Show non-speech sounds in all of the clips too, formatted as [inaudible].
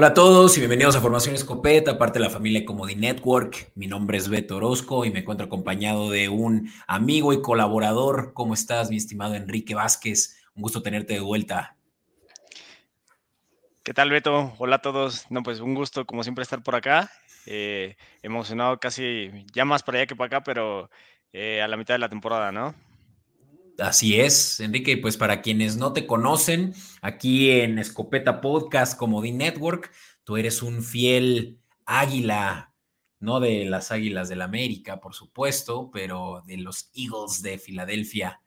Hola a todos y bienvenidos a Formación Escopeta, parte de la familia Comodi Network. Mi nombre es Beto Orozco y me encuentro acompañado de un amigo y colaborador. ¿Cómo estás, mi estimado Enrique Vázquez? Un gusto tenerte de vuelta. ¿Qué tal, Beto? Hola a todos. No, pues un gusto, como siempre, estar por acá. Eh, emocionado casi, ya más para allá que para acá, pero eh, a la mitad de la temporada, ¿no? Así es, Enrique. Pues para quienes no te conocen, aquí en Escopeta Podcast como The Network, tú eres un fiel águila, no de las Águilas del la América, por supuesto, pero de los Eagles de Filadelfia.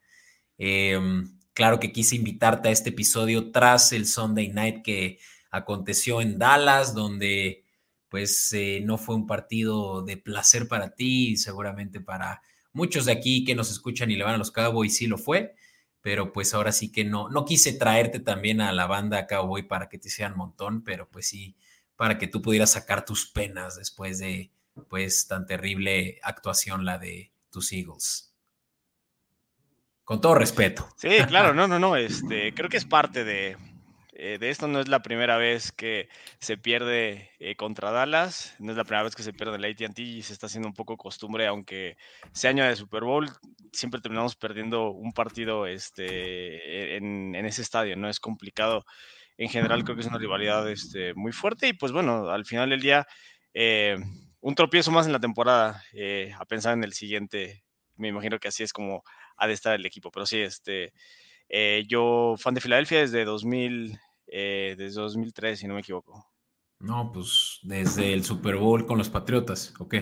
Em, claro que quise invitarte a este episodio tras el Sunday Night que aconteció en Dallas, donde pues eh, no fue un partido de placer para ti y seguramente para Muchos de aquí que nos escuchan y le van a los Cowboys sí lo fue, pero pues ahora sí que no, no quise traerte también a la banda Cowboy para que te hicieran montón, pero pues sí, para que tú pudieras sacar tus penas después de pues tan terrible actuación la de tus Eagles. Con todo respeto. Sí, claro, no, no, no, este, creo que es parte de, eh, de esto no es la primera vez que se pierde eh, contra Dallas, no es la primera vez que se pierde en la ATT y se está haciendo un poco costumbre, aunque sea año de Super Bowl, siempre terminamos perdiendo un partido este, en, ese estadio, ¿no? Es complicado. En general creo que es una rivalidad este, muy fuerte y pues bueno, al final del día, eh, un tropiezo más en la temporada, a pensar en el siguiente, me imagino que así es como ha de estar el equipo, pero sí, este... Yo, fan de Filadelfia desde 2000, eh, desde 2003, si no me equivoco. No, pues desde el Super Bowl con los Patriotas, ¿ok?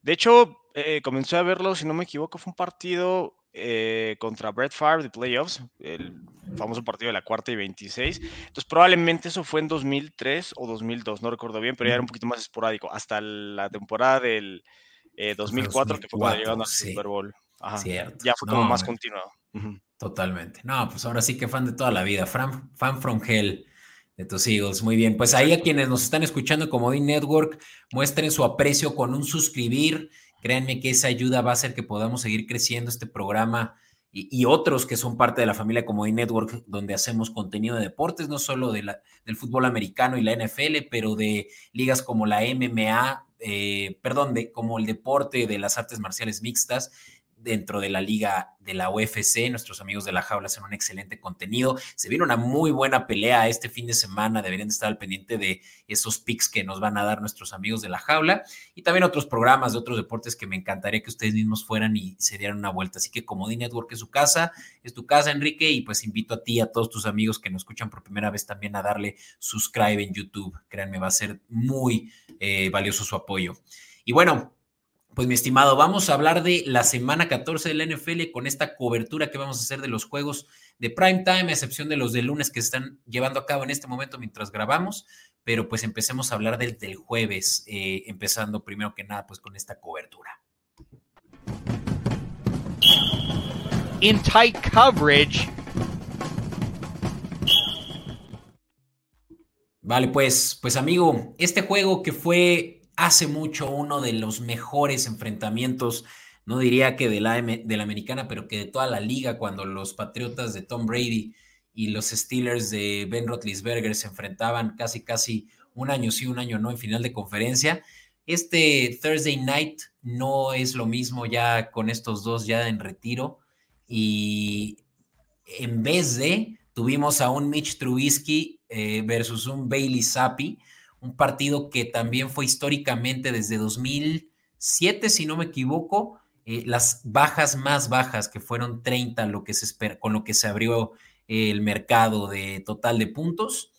De hecho, eh, comencé a verlo, si no me equivoco, fue un partido contra Brett Favre de playoffs, el famoso partido de la cuarta y 26. Entonces, probablemente eso fue en 2003 o 2002, no recuerdo bien, pero ya era un poquito más esporádico, hasta la temporada del 2004, que fue cuando llegaron al Super Bowl. Ya fue como más continuado. Totalmente. No, pues ahora sí que fan de toda la vida. Fan, fan from hell de tus Eagles. Muy bien. Pues ahí a quienes nos están escuchando como D Network, muestren su aprecio con un suscribir. Créanme que esa ayuda va a hacer que podamos seguir creciendo este programa y, otros que son parte de la familia como D Network, donde hacemos contenido de deportes, no solo de la, del fútbol americano y la NFL, pero de ligas como la MMA, eh, perdón, de, como el deporte de las artes marciales mixtas dentro de la liga de la UFC. Nuestros amigos de la jaula hacen un excelente contenido. Se viene una muy buena pelea este fin de semana. Deberían estar al pendiente de esos picks que nos van a dar nuestros amigos de la jaula y también otros programas de otros deportes que me encantaría que ustedes mismos fueran y se dieran una vuelta. Así que como Network es su casa, es tu casa, Enrique, y pues invito a ti y a todos tus amigos que nos escuchan por primera vez también a darle subscribe en YouTube. Créanme, va a ser muy eh, valioso su apoyo. Y bueno, pues mi estimado, vamos a hablar de la semana 14 de la NFL con esta cobertura que vamos a hacer de los juegos de prime time, a excepción de los de lunes que están llevando a cabo en este momento mientras grabamos, pero pues empecemos a hablar del, del jueves, eh, empezando primero que nada pues con esta cobertura. In tight coverage. Vale, pues, pues amigo, este juego que fue hace mucho uno de los mejores enfrentamientos, no diría que de la, de la americana, pero que de toda la liga, cuando los Patriotas de Tom Brady y los Steelers de Ben Roethlisberger se enfrentaban casi, casi un año sí, un año no en final de conferencia. Este Thursday Night no es lo mismo ya con estos dos ya en retiro y en vez de tuvimos a un Mitch Trubisky eh, versus un Bailey Zappi, un partido que también fue históricamente desde 2007, si no me equivoco, eh, las bajas más bajas, que fueron 30, lo que se espera, con lo que se abrió el mercado de total de puntos.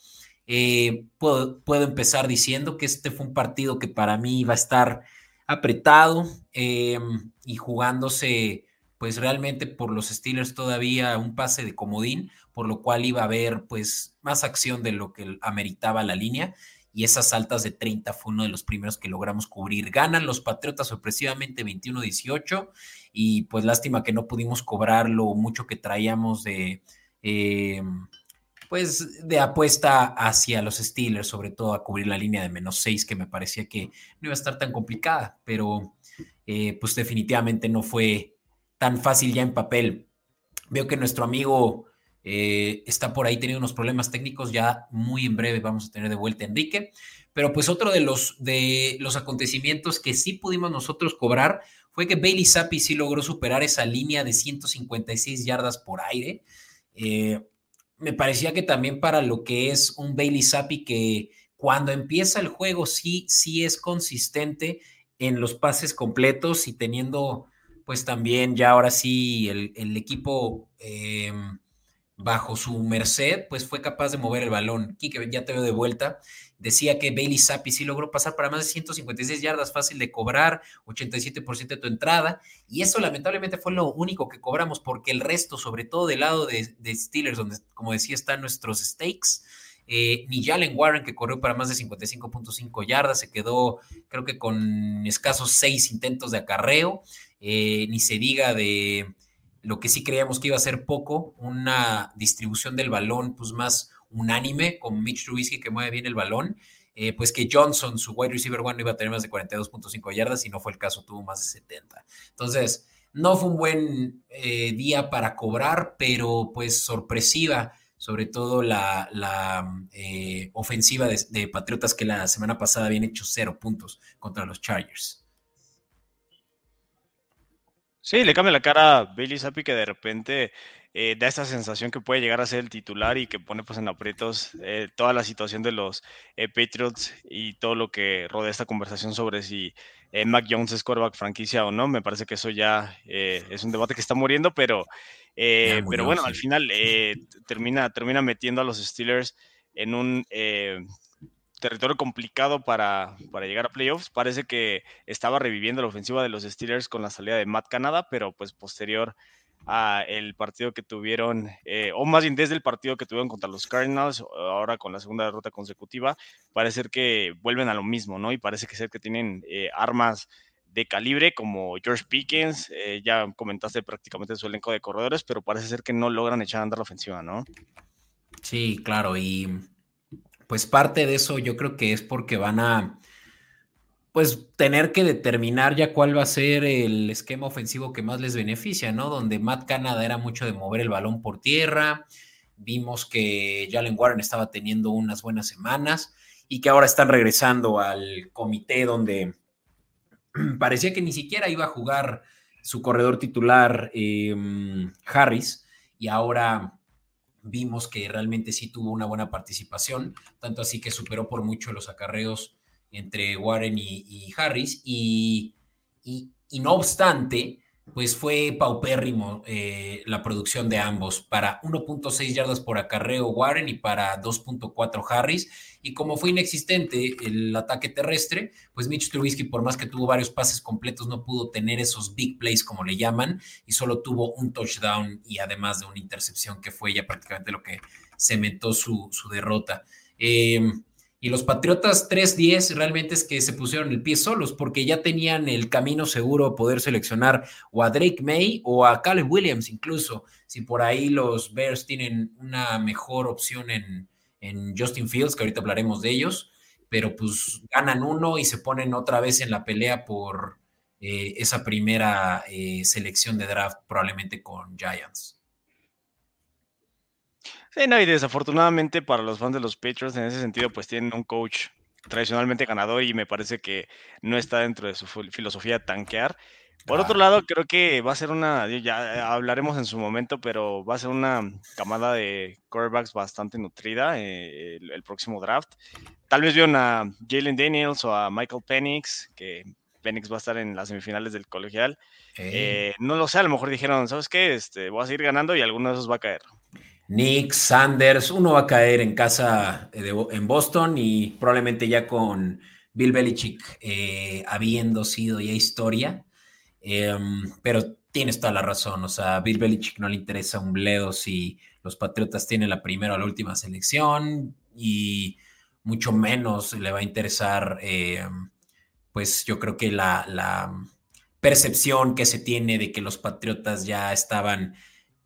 Eh, puedo, puedo, empezar diciendo que este fue un partido que para mí iba a estar apretado em, y jugándose pues realmente por los Steelers todavía un pase de comodín, por lo cual iba a haber pues más acción de lo que ameritaba la línea y esas altas de 30 fue uno de los primeros que logramos cubrir. Ganan los Patriotas sorpresivamente 21-18 y pues lástima que no pudimos cobrar lo mucho que traíamos de... Eh, pues de apuesta hacia los Steelers, sobre todo a cubrir la línea de menos 6, que me parecía que no iba a estar tan complicada, pero eh, pues definitivamente no fue tan fácil ya en papel. Veo que nuestro amigo eh, está por ahí teniendo unos problemas técnicos, ya muy en breve vamos a tener de vuelta Enrique, pero pues otro de los, de los acontecimientos que sí pudimos nosotros cobrar fue que Bailey Zappi sí logró superar esa línea de 156 yardas por aire. Eh, me parecía que también para lo que es un Bailey Zappi que cuando empieza el juego sí, sí es consistente en los pases completos y teniendo pues también ya ahora sí el, equipo em, bajo su merced, pues fue capaz de mover el balón. Kike, ya te veo de vuelta. Decía que Bailey Zappi sí logró pasar para más de 156 yardas, fácil de cobrar, 87% de tu entrada. Y eso lamentablemente fue lo único que cobramos, porque el resto, sobre todo del lado de, Steelers, donde, como decía, están nuestros stakes, eh, ni Jalen Warren, que corrió para más de 55.5 yardas, se quedó, creo que con escasos seis intentos de acarreo, eh, ni se diga de lo que sí creíamos que iba a ser poco, una distribución del balón, pues más unánime con Mitch Trubisky que mueve bien el balón, eh, pues que Johnson, su wide receiver one, iba a tener más de 42.5 yardas y no fue el caso, tuvo más de 70. Entonces, no fue un buen eh, día para cobrar, pero pues sorpresiva, sobre todo la, eh, ofensiva de, de, Patriotas que la semana pasada habían hecho cero puntos contra los Chargers. Sí, le cambia la cara a Billy Zappi que de repente eh, da esa sensación que puede llegar a ser el titular y que pone pues en aprietos eh, toda la situación de los eh, Patriots y todo lo que rodea esta conversación sobre si Mac Jones es quarterback franquicia o no. Me parece que eso ya es un debate que está muriendo, pero, pero bueno, al final termina, termina metiendo a los Steelers en un territorio complicado para, para, llegar a playoffs. Parece que estaba reviviendo la ofensiva de los Steelers con la salida de Matt Canada, pero pues posterior a el partido que tuvieron, eh, o más bien desde el partido que tuvieron contra los Cardinals, ahora con la segunda derrota consecutiva, parece que vuelven a lo mismo, ¿no? Y parece que ser que tienen eh, armas de calibre como George Pickens, eh, ya comentaste prácticamente su elenco de corredores, pero parece ser que no logran echar a andar la ofensiva, ¿no? Sí, claro, y pues parte de eso yo creo que es porque van a pues tener que determinar ya cuál va a ser el esquema ofensivo que más les beneficia, ¿no? Donde Matt Canada era mucho de mover el balón por tierra, vimos que Jalen Warren estaba teniendo unas buenas semanas y que ahora están regresando al comité donde [clears throat] parecía que ni siquiera iba a jugar su corredor titular em, Harris y ahora vimos que realmente sí tuvo una buena participación, tanto así que superó por mucho los acarreos entre Warren y, Harris, y, no obstante, pues fue paupérrimo eh, la producción de ambos, para 1.6 yardas por acarreo Warren y para 2.4 Harris, y como fue inexistente el ataque terrestre, pues Mitch Trubisky, por más que tuvo varios pases completos, no pudo tener esos big plays, como le llaman, y solo tuvo un touchdown y además de una intercepción que fue ya prácticamente lo que cementó su, su derrota. Eh, y los Patriotas 3-10 realmente es que se pusieron el pie solos porque ya tenían el camino seguro poder seleccionar o a Drake May o a Caleb Williams incluso. Si por ahí los Bears tienen una mejor opción en, Justin Fields, que ahorita hablaremos de ellos, pero pues ganan uno y se ponen otra vez en la pelea por eh, esa primera eh, selección de draft probablemente con Giants. Sí, no, y desafortunadamente para los fans de los Patriots en ese sentido, pues tienen un coach tradicionalmente ganador y me parece que no está dentro de su filosofía tanquear. Por otro lado, creo que va a ser una, ya hablaremos en su momento, pero va a ser una camada de quarterbacks bastante nutrida eh, el, próximo draft. Tal vez vieron a Jalen Daniels o a Michael Penix, que Penix va a estar en las semifinales del colegial. Eh, no lo sé, a lo mejor dijeron, ¿sabes qué? Este, voy a seguir ganando y alguno de esos va a caer. Nick, Sanders, uno va a caer en casa en Boston y probablemente ya con Bill Belichick eh, habiendo sido ya historia. Em, pero tienes toda la razón, o sea, a Bill Belichick no le interesa un bledo si los Patriotas tienen la primera o la última selección y mucho menos le va a interesar, eh, pues yo creo que la, la, percepción que se tiene de que los Patriotas ya estaban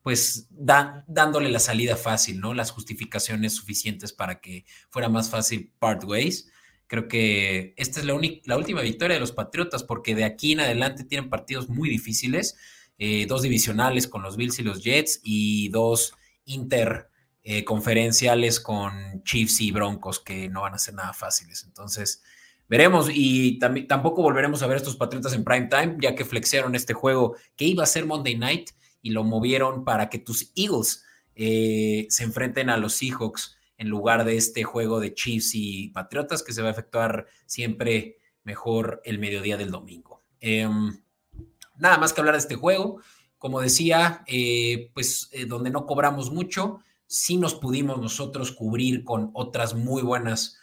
pues dándole la salida fácil, ¿no? Las justificaciones suficientes para que fuera más fácil part ways. Creo que esta es la, la última victoria de los Patriotas porque de aquí en adelante tienen partidos muy difíciles, eh, dos divisionales con los Bills y los Jets y dos interconferenciales eh, con Chiefs y Broncos que no van a ser nada fáciles. Entonces, veremos y tampoco volveremos a ver a estos Patriotas en prime time, ya que flexearon este juego que iba a ser Monday Night y lo movieron para que tus Eagles eh, se enfrenten a los Seahawks en lugar de este juego de Chiefs y Patriotas que se va a efectuar siempre mejor el mediodía del domingo. Em, nada más que hablar de este juego. Como decía, eh, pues eh, donde no cobramos mucho, sí nos pudimos nosotros cubrir con otras muy buenas,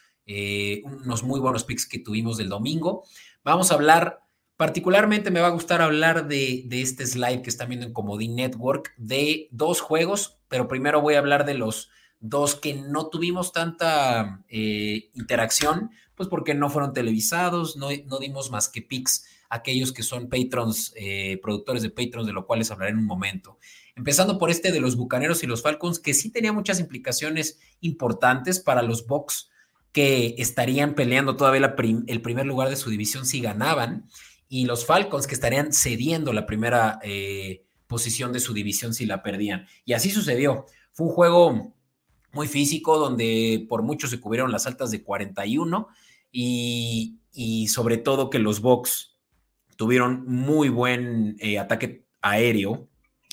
unos muy buenos picks que tuvimos del domingo. Vamos a hablar Particularmente me va a gustar hablar de, este slide que están viendo en Comodín Network de dos juegos, pero primero voy a hablar de los dos que no tuvimos tanta eh, interacción, pues porque no fueron televisados, no, dimos más que picks aquellos que son patrons, eh, productores de patrons, de lo cual les hablaré en un momento. Empezando por este de los Bucaneros y los Falcons, que sí tenía muchas implicaciones importantes para los Bucks que estarían peleando todavía el primer lugar de su división si ganaban y los Falcons que estarían cediendo la primera eh, posición de su división si la perdían. Y así sucedió. Fue un juego muy físico donde por mucho se cubrieron las altas de 41 y, y sobre todo que los Bucks tuvieron muy buen eh, ataque aéreo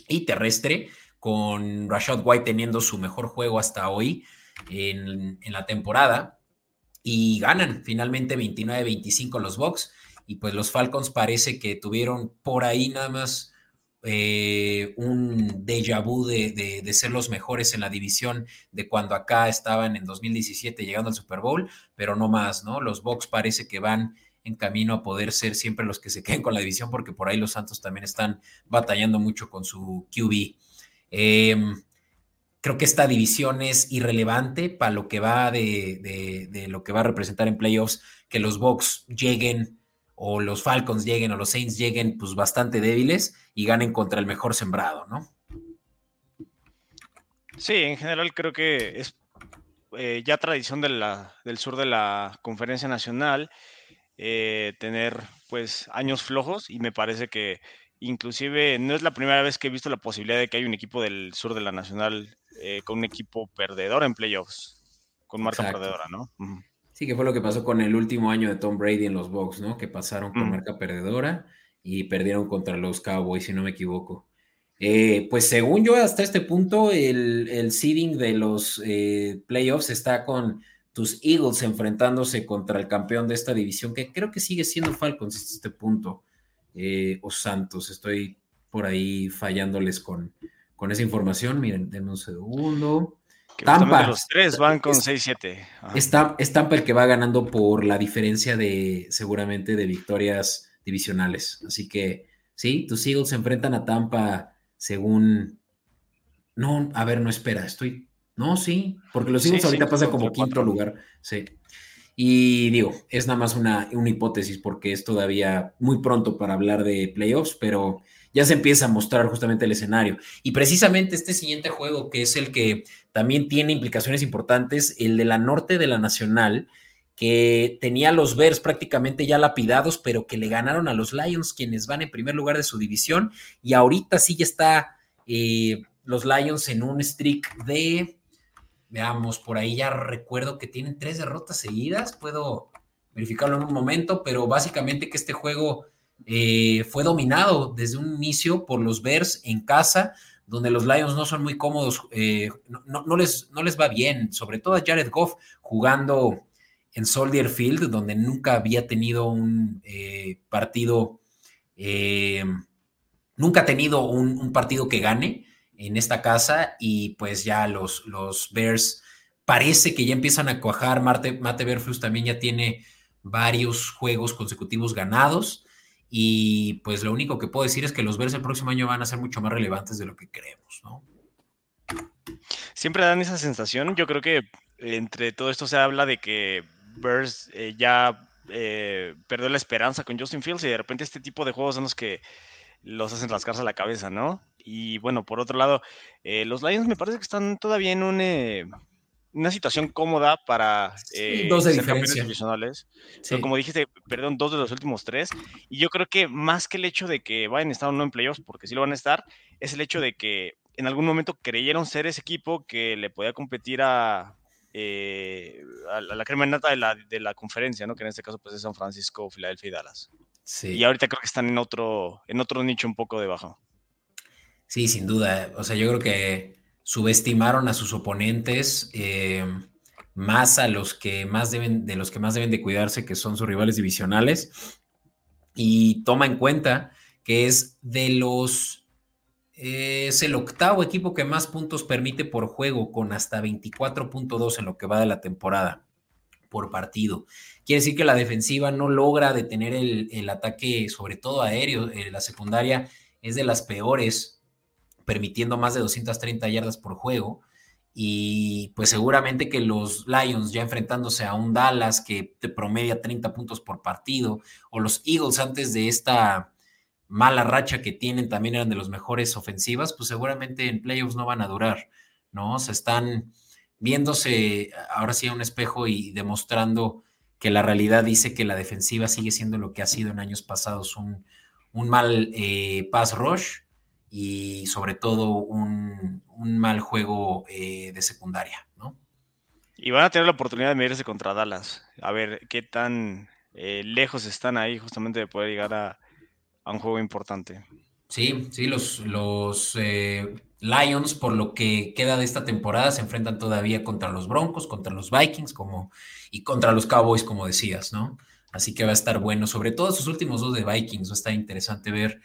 y terrestre con Rashad White teniendo su mejor juego hasta hoy en, en la temporada y ganan finalmente 29-25 los Bucks y pues los Falcons parece que tuvieron por ahí nada más eh, un déjà vu de, de, ser los mejores en la división de cuando acá estaban en 2017 llegando al Super Bowl, pero no más, ¿no? Los Bucks parece que van en camino a poder ser siempre los que se [laughs] queden con la división, porque por ahí los Santos también están batallando mucho con su QB. Em, creo que esta división es irrelevante para lo que va de, de, lo que va a representar en playoffs, que los Bucks lleguen o los Falcons lleguen o los Saints lleguen pues bastante débiles y ganen contra el mejor sembrado, ¿no? Sí, en general creo que es eh, ya tradición de la, del sur de la conferencia nacional eh, tener pues años flojos y me parece que inclusive no es la primera vez que he visto la posibilidad de que hay un equipo del sur de la nacional eh, con un equipo perdedor en playoffs, con marca perdedora, ¿no? Sí, que fue lo que pasó con el último año de Tom Brady en los Bucks, ¿no? Que pasaron con mm. marca perdedora y perdieron contra los Cowboys, si no me equivoco. Eh, pues según yo, hasta este punto, el, el seeding de los eh, playoffs está con tus Eagles enfrentándose contra el campeón de esta división, que creo que sigue siendo Falcons hasta este punto, eh, o Santos. Estoy por ahí fallándoles con, con esa información. Miren, denme un segundo. Tampa. Los tres van con 6-7. Es Tampa el que va ganando por la diferencia de, seguramente, de victorias divisionales. Así que, sí, tus Eagles se enfrentan a Tampa según. No, a ver, no espera, estoy. No, sí, porque los Eagles ahorita pasan como quinto lugar. Sí. Y digo, es nada más una, una hipótesis porque es todavía muy pronto para hablar de playoffs, pero ya se empieza a mostrar justamente el escenario. Y precisamente este siguiente juego, que es el que también tiene implicaciones importantes, el de la norte de la Nacional, que tenía los Bears prácticamente ya lapidados, pero que le ganaron a los Lions, quienes van en primer lugar de su división, y ahorita sí ya está eh, los Lions en un streak de, veamos, por ahí ya recuerdo que tienen tres derrotas seguidas, puedo verificarlo en un momento, pero básicamente que este juego eh, fue dominado desde un inicio por los Bears en casa, donde los Lions no son muy cómodos, eh, no, les, no les va bien, sobre todo a Jared Goff jugando en Soldier Field, donde nunca había tenido un eh, partido, nunca ha tenido un, partido que gane en esta casa y pues ya los, los Bears parece que ya empiezan a cuajar, Mate, Mate también ya tiene varios juegos consecutivos ganados. Y pues lo único que puedo decir es que los Bears el próximo año van a ser mucho más relevantes de lo que creemos, ¿no? siempre dan esa sensación. Yo creo que entre todo esto se habla de que Bears eh, ya eh, perdió la esperanza con Justin Fields y de repente este tipo de juegos son los que los hacen rascarse la cabeza, ¿no? Y bueno, por otro lado, eh, los Lions me parece que están todavía en una situación cómoda para dos de diferencia. divisionales. Pero como dijiste, perdieron dos de los últimos tres. Y yo creo que más que el hecho de que vayan a estar o no en playoffs, porque sí lo van a estar, es el hecho de que en algún momento creyeron ser ese equipo que le podía competir a, eh, a, la crema nata de la, de la conferencia, ¿no? Que en este caso pues es San Francisco, Filadelfia y Dallas. Sí. Y ahorita creo que están en otro, en otro nicho un poco debajo. Sí, sin duda. O sea, yo creo que subestimaron a sus oponentes, eh, más a los que más deben, de los que más deben de cuidarse, que son sus rivales divisionales. Y toma en cuenta que es de los es el octavo equipo que más puntos permite por juego, con hasta 24.2 en lo que va de la temporada por partido. Quiere decir que la defensiva no logra detener el, ataque, sobre todo aéreo. Eh, la secundaria es de las peores, permitiendo más de 230 yardas por juego. Y pues seguramente que los Lions ya enfrentándose a un Dallas que te promedia 30 puntos por partido, o los Eagles antes de esta mala racha que tienen, también eran de los mejores ofensivas, pues seguramente en playoffs no van a durar, ¿no? Se están viéndose ahora sí a un espejo y demostrando que la realidad dice que la defensiva sigue siendo lo que ha sido en años pasados, un, mal eh, pass rush y sobre todo un, mal juego eh, de secundaria, ¿no? Y van a tener la oportunidad de medirse contra Dallas, a ver qué tan eh, lejos están ahí justamente de poder llegar a, a un juego importante. Sí, sí, los, los eh, Lions, por lo que queda de esta temporada, se enfrentan todavía contra los Broncos, contra los Vikings como, y contra los Cowboys, como decías, ¿no? Así que va a estar bueno, sobre todo esos últimos dos de Vikings, va a estar interesante ver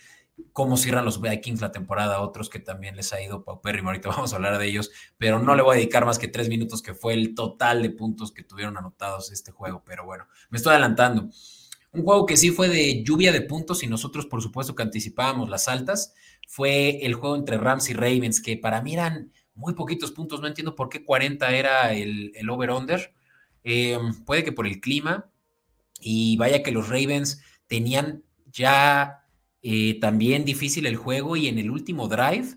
cómo cierran los Vikings la temporada, otros que también les ha ido paupérrimo, ahorita [laughs] vamos a hablar de ellos, pero no le voy a dedicar más que tres minutos, que fue el total de puntos que tuvieron anotados este juego, pero bueno, me estoy adelantando. Un juego que sí fue de lluvia de puntos y nosotros por supuesto que anticipábamos las altas, fue el juego entre Rams y Ravens, que para mí eran muy poquitos puntos, no entiendo por qué 40 era el, over-under, eh, puede que por el clima, y vaya que los Ravens tenían ya eh, también difícil el juego y en el último drive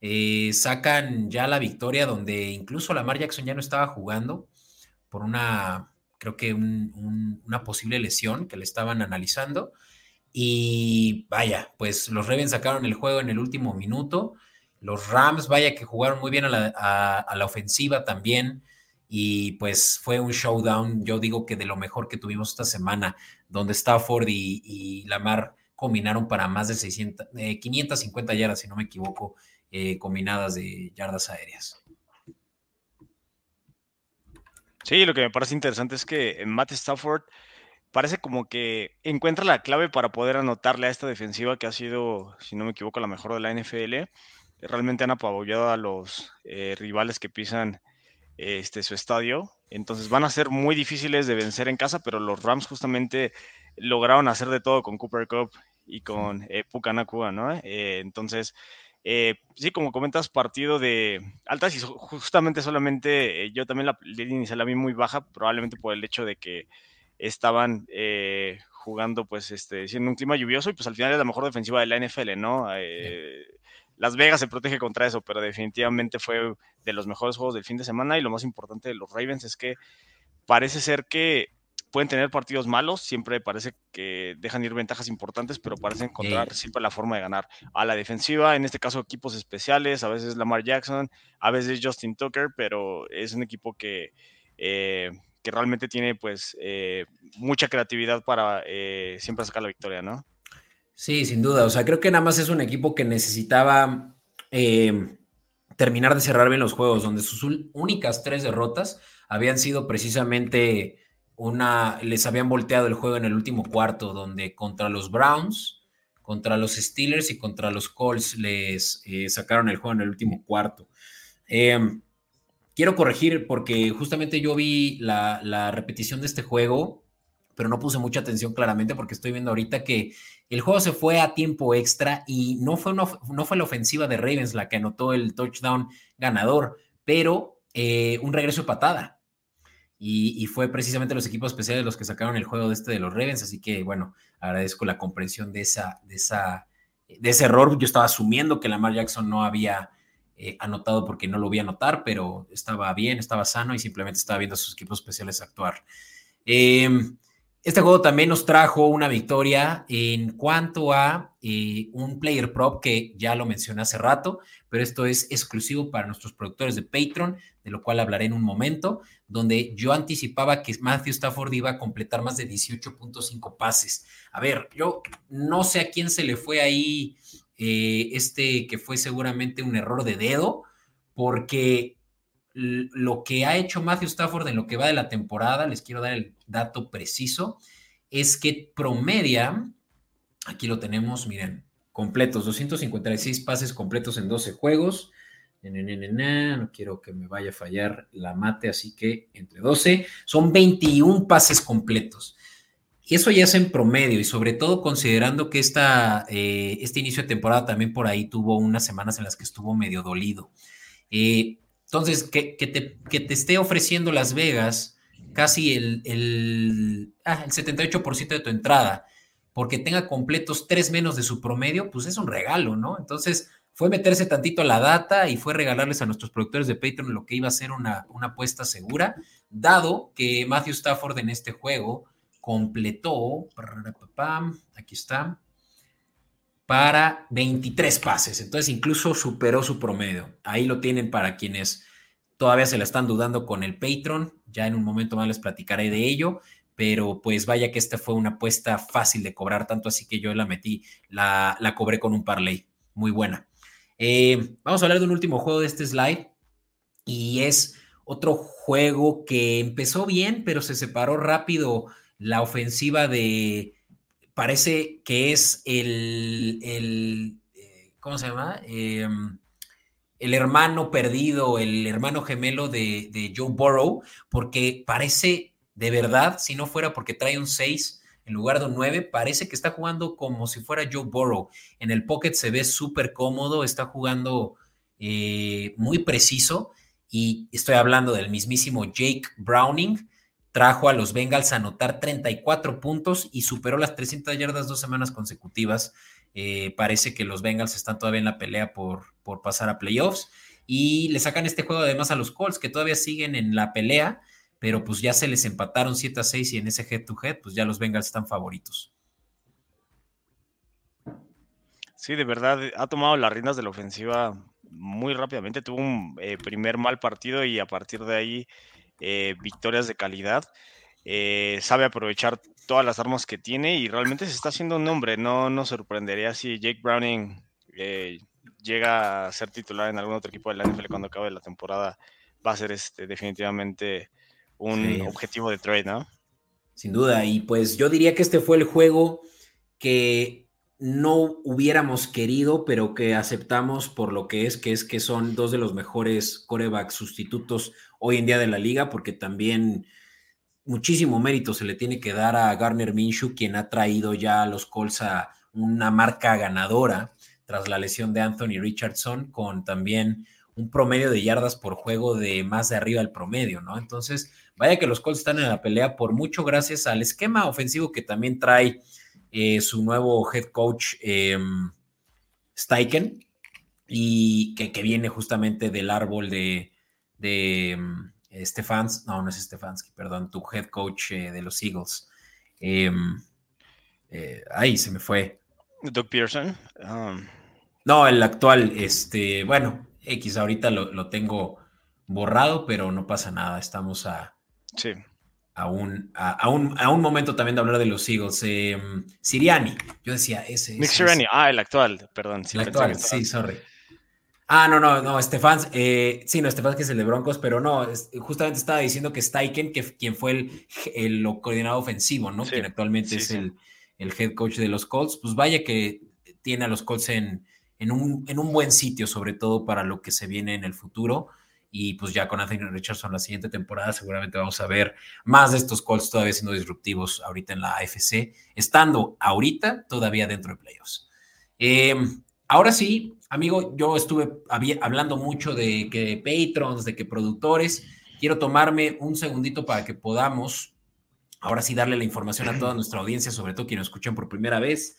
eh, sacan ya la victoria donde incluso Lamar Jackson ya no estaba jugando por una creo que una posible lesión que le estaban analizando. Y vaya, pues los Ravens sacaron el juego en el último minuto. Los Rams, vaya que jugaron muy bien a la, ofensiva también. Y pues fue un showdown, yo digo que de lo mejor que tuvimos esta semana, donde Stafford y, Lamar combinaron para más de 600, 550 eh, yardas, si no me equivoco, eh, combinadas de yardas aéreas. Sí, lo que me parece interesante es que Matt Stafford parece como que encuentra la clave para poder anotarle a esta defensiva que ha sido, si no me equivoco, la mejor de la NFL. Realmente han apabullado a los eh, rivales que pisan este, su estadio. Entonces van a ser muy difíciles de vencer en casa, pero los Rams justamente lograron hacer de todo con Cooper Cup y con eh, ¿no? Eh, entonces, eh, sí, como comentas, partido de altas y justamente solamente eh, yo también la línea inicial la vi muy baja, probablemente por el hecho de que estaban eh, jugando, pues, este, siendo un clima lluvioso y pues al final es la mejor defensiva de la NFL, ¿no? Las Vegas se protege contra eso, pero definitivamente fue de los mejores juegos del fin de semana y lo más importante de los Ravens es que parece ser que pueden tener partidos malos, siempre parece que dejan ir ventajas importantes, pero parece encontrar siempre la forma de ganar. A la defensiva, en este caso equipos especiales, a veces Lamar Jackson, a veces Justin Tucker, pero es un equipo que, eh, que realmente tiene pues eh, mucha creatividad para eh, siempre sacar la victoria, ¿no? Sí, sin duda. O sea, creo que nada más es un equipo que necesitaba terminar de cerrar bien los juegos, donde sus únicas tres derrotas habían sido precisamente una, les habían volteado el juego en el último cuarto, donde contra los Browns, contra los Steelers y contra los Colts les eh, sacaron el juego en el último cuarto. Em, quiero corregir porque justamente yo vi la, repetición de este juego, pero no puse mucha atención claramente porque estoy viendo ahorita que el juego se fue a tiempo extra y no fue, no fue la ofensiva de Ravens la que anotó el touchdown ganador, pero eh, un regreso de patada. Y, fue precisamente los equipos especiales los que sacaron el juego de este de los Ravens, así que bueno, agradezco la comprensión de, esa, de, esa, de ese error. Yo estaba asumiendo que Lamar Jackson no había eh, anotado porque no lo vi anotar, pero estaba bien, estaba sano y simplemente estaba viendo a sus equipos especiales actuar. Eh, este juego también nos trajo una victoria en cuanto a eh, un player prop que ya lo mencioné hace rato, pero esto es exclusivo para nuestros productores de Patreon, de lo cual hablaré en un momento, donde yo anticipaba que Matthew Stafford iba a completar más de 18.5 pases. A ver, yo no sé a quién se le fue ahí eh, este que fue seguramente un error de dedo, porque lo que ha hecho Matthew Stafford en lo que va de la temporada, les quiero dar el dato preciso, es que promedia, aquí lo tenemos, miren, completos, 256 pases completos en 12 juegos. No quiero que me vaya a fallar la mate, así que entre 12 son 21 pases completos. Y eso ya es en promedio y sobre todo considerando que esta, eh, este inicio de temporada también por ahí tuvo unas semanas en las que estuvo medio dolido. Eh, entonces, que, te, esté ofreciendo Las Vegas casi el, el, 78% ah, de tu entrada, porque tenga completos tres menos de su promedio, pues es un regalo, ¿no? Entonces, fue meterse tantito a la data y fue regalarles a nuestros productores de Patreon lo que iba a ser una, una apuesta segura, dado que Matthew Stafford en este juego completó, aquí está, para 23 pases. Entonces incluso superó su promedio. Ahí lo tienen para quienes todavía se la están dudando con el Patreon. Ya en un momento más les platicaré de ello. Pero pues vaya que esta fue una apuesta fácil de cobrar, tanto así que yo la metí, la, la cobré con un parlay. Muy buena. Eh, vamos a hablar de un último juego de este slide. Y es otro juego que empezó bien, pero se separó rápido la ofensiva de, parece que es el, eh, ¿cómo se llama? Em, el hermano perdido, el hermano gemelo de, Joe Burrow, porque parece de verdad, si no fuera porque trae un 6 en lugar de un 9, parece que está jugando como si fuera Joe Burrow. En el pocket se ve súper cómodo, está jugando eh, muy preciso y estoy hablando del mismísimo Jake Browning, trajo a los Bengals a anotar 34 puntos y superó las 300 yardas dos semanas consecutivas. Eh, parece que los Bengals están todavía en la pelea por, por pasar a playoffs y le sacan este juego además a los Colts que todavía siguen en la pelea, pero pues ya se les empataron 7 a 6 y en ese head to head pues ya los Bengals están favoritos. Sí, de verdad ha tomado las riendas de la ofensiva muy rápidamente. Tuvo un eh, primer mal partido y a partir de ahí eh, victorias de calidad. Eh, sabe aprovechar todas las armas que tiene y realmente se está haciendo un nombre. No nos sorprendería si Jake Browning eh, llega a ser titular en algún otro equipo de la NFL cuando acabe la temporada. Va a ser este, definitivamente un objetivo de trade, ¿no? Sin duda. Y pues yo diría que este fue el juego que no hubiéramos querido, pero que aceptamos por lo que es, que es que son dos de los mejores corebacks sustitutos hoy en día de la liga, porque también muchísimo mérito se le tiene que dar a Garner Minshew, quien ha traído ya a los Colts a una marca ganadora tras la lesión de Anthony Richardson, con también un promedio de yardas por juego de más de arriba del promedio, ¿no? Entonces, vaya que los Colts están en la pelea por mucho gracias al esquema ofensivo que también trae eh, su nuevo head coach eh, y que, viene justamente del árbol de, de em, Stefans, no, no es Stefanski, perdón, tu head coach eh, de los Eagles. Em, ahí se me fue. Doug Pearson. Um. No, el actual, este, bueno, X, ahorita lo, lo, tengo borrado, pero no pasa nada, estamos a, sí a un, a, un, a un, momento también de hablar de los Eagles. Em, Siriani, yo decía ese. Nick Siriani, ah, el actual, perdón. el actual, sí, sorry. Ah, no, no, no, Estefan, eh, sí, no, Estefan que es el de Broncos, pero no, justamente estaba diciendo que Steichen, que quien fue el, el coordinador ofensivo, ¿no? quien actualmente es El, el, head coach de los Colts, pues vaya que tiene a los Colts en, en, un, en un buen sitio, sobre todo para lo que se viene en el futuro y pues ya con Anthony Richardson la siguiente temporada seguramente vamos a ver más de estos Colts todavía siendo disruptivos ahorita en la AFC, estando ahorita todavía dentro de playoffs. Eh, ahora sí, amigo, yo estuve hablando mucho de que patrons, de que productores. Quiero tomarme un segundito para que podamos, ahora sí, darle la información a toda nuestra audiencia, sobre todo quienes escuchan por primera vez.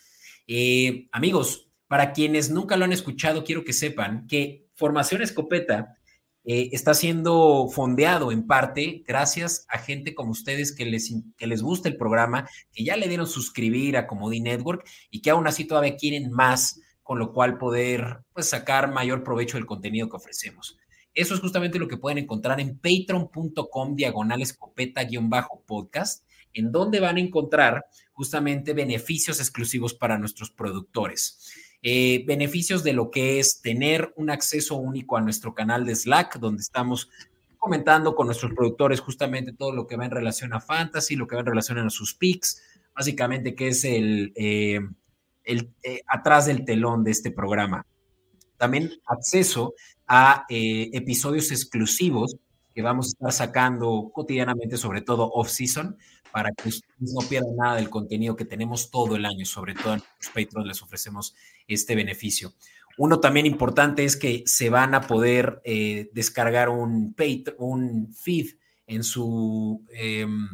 Eh, amigos, para quienes nunca lo han escuchado, quiero que sepan que Formación Escopeta eh, está siendo fondeado en parte gracias a gente como ustedes que les, que les gusta el programa, que ya le dieron suscribir a Comodi Network y que aún así todavía quieren más, con lo cual poder pues, sacar mayor provecho del contenido que ofrecemos. Eso es justamente lo que pueden encontrar en patreon.com diagonal escopeta-podcast, en donde van a encontrar justamente beneficios exclusivos para nuestros productores. Eh, beneficios de lo que es tener un acceso único a nuestro canal de Slack, donde estamos comentando con nuestros productores justamente todo lo que va en relación a fantasy, lo que va en relación a sus picks, básicamente que es el, eh, el eh, atrás del telón de este programa. También acceso a episodios exclusivos que vamos a estar sacando cotidianamente, sobre todo off-season, para que ustedes no pierdan nada del contenido que tenemos todo el año, sobre todo en los Patreons les ofrecemos este beneficio. Uno también importante es que se van a poder eh, descargar un, un feed en su em,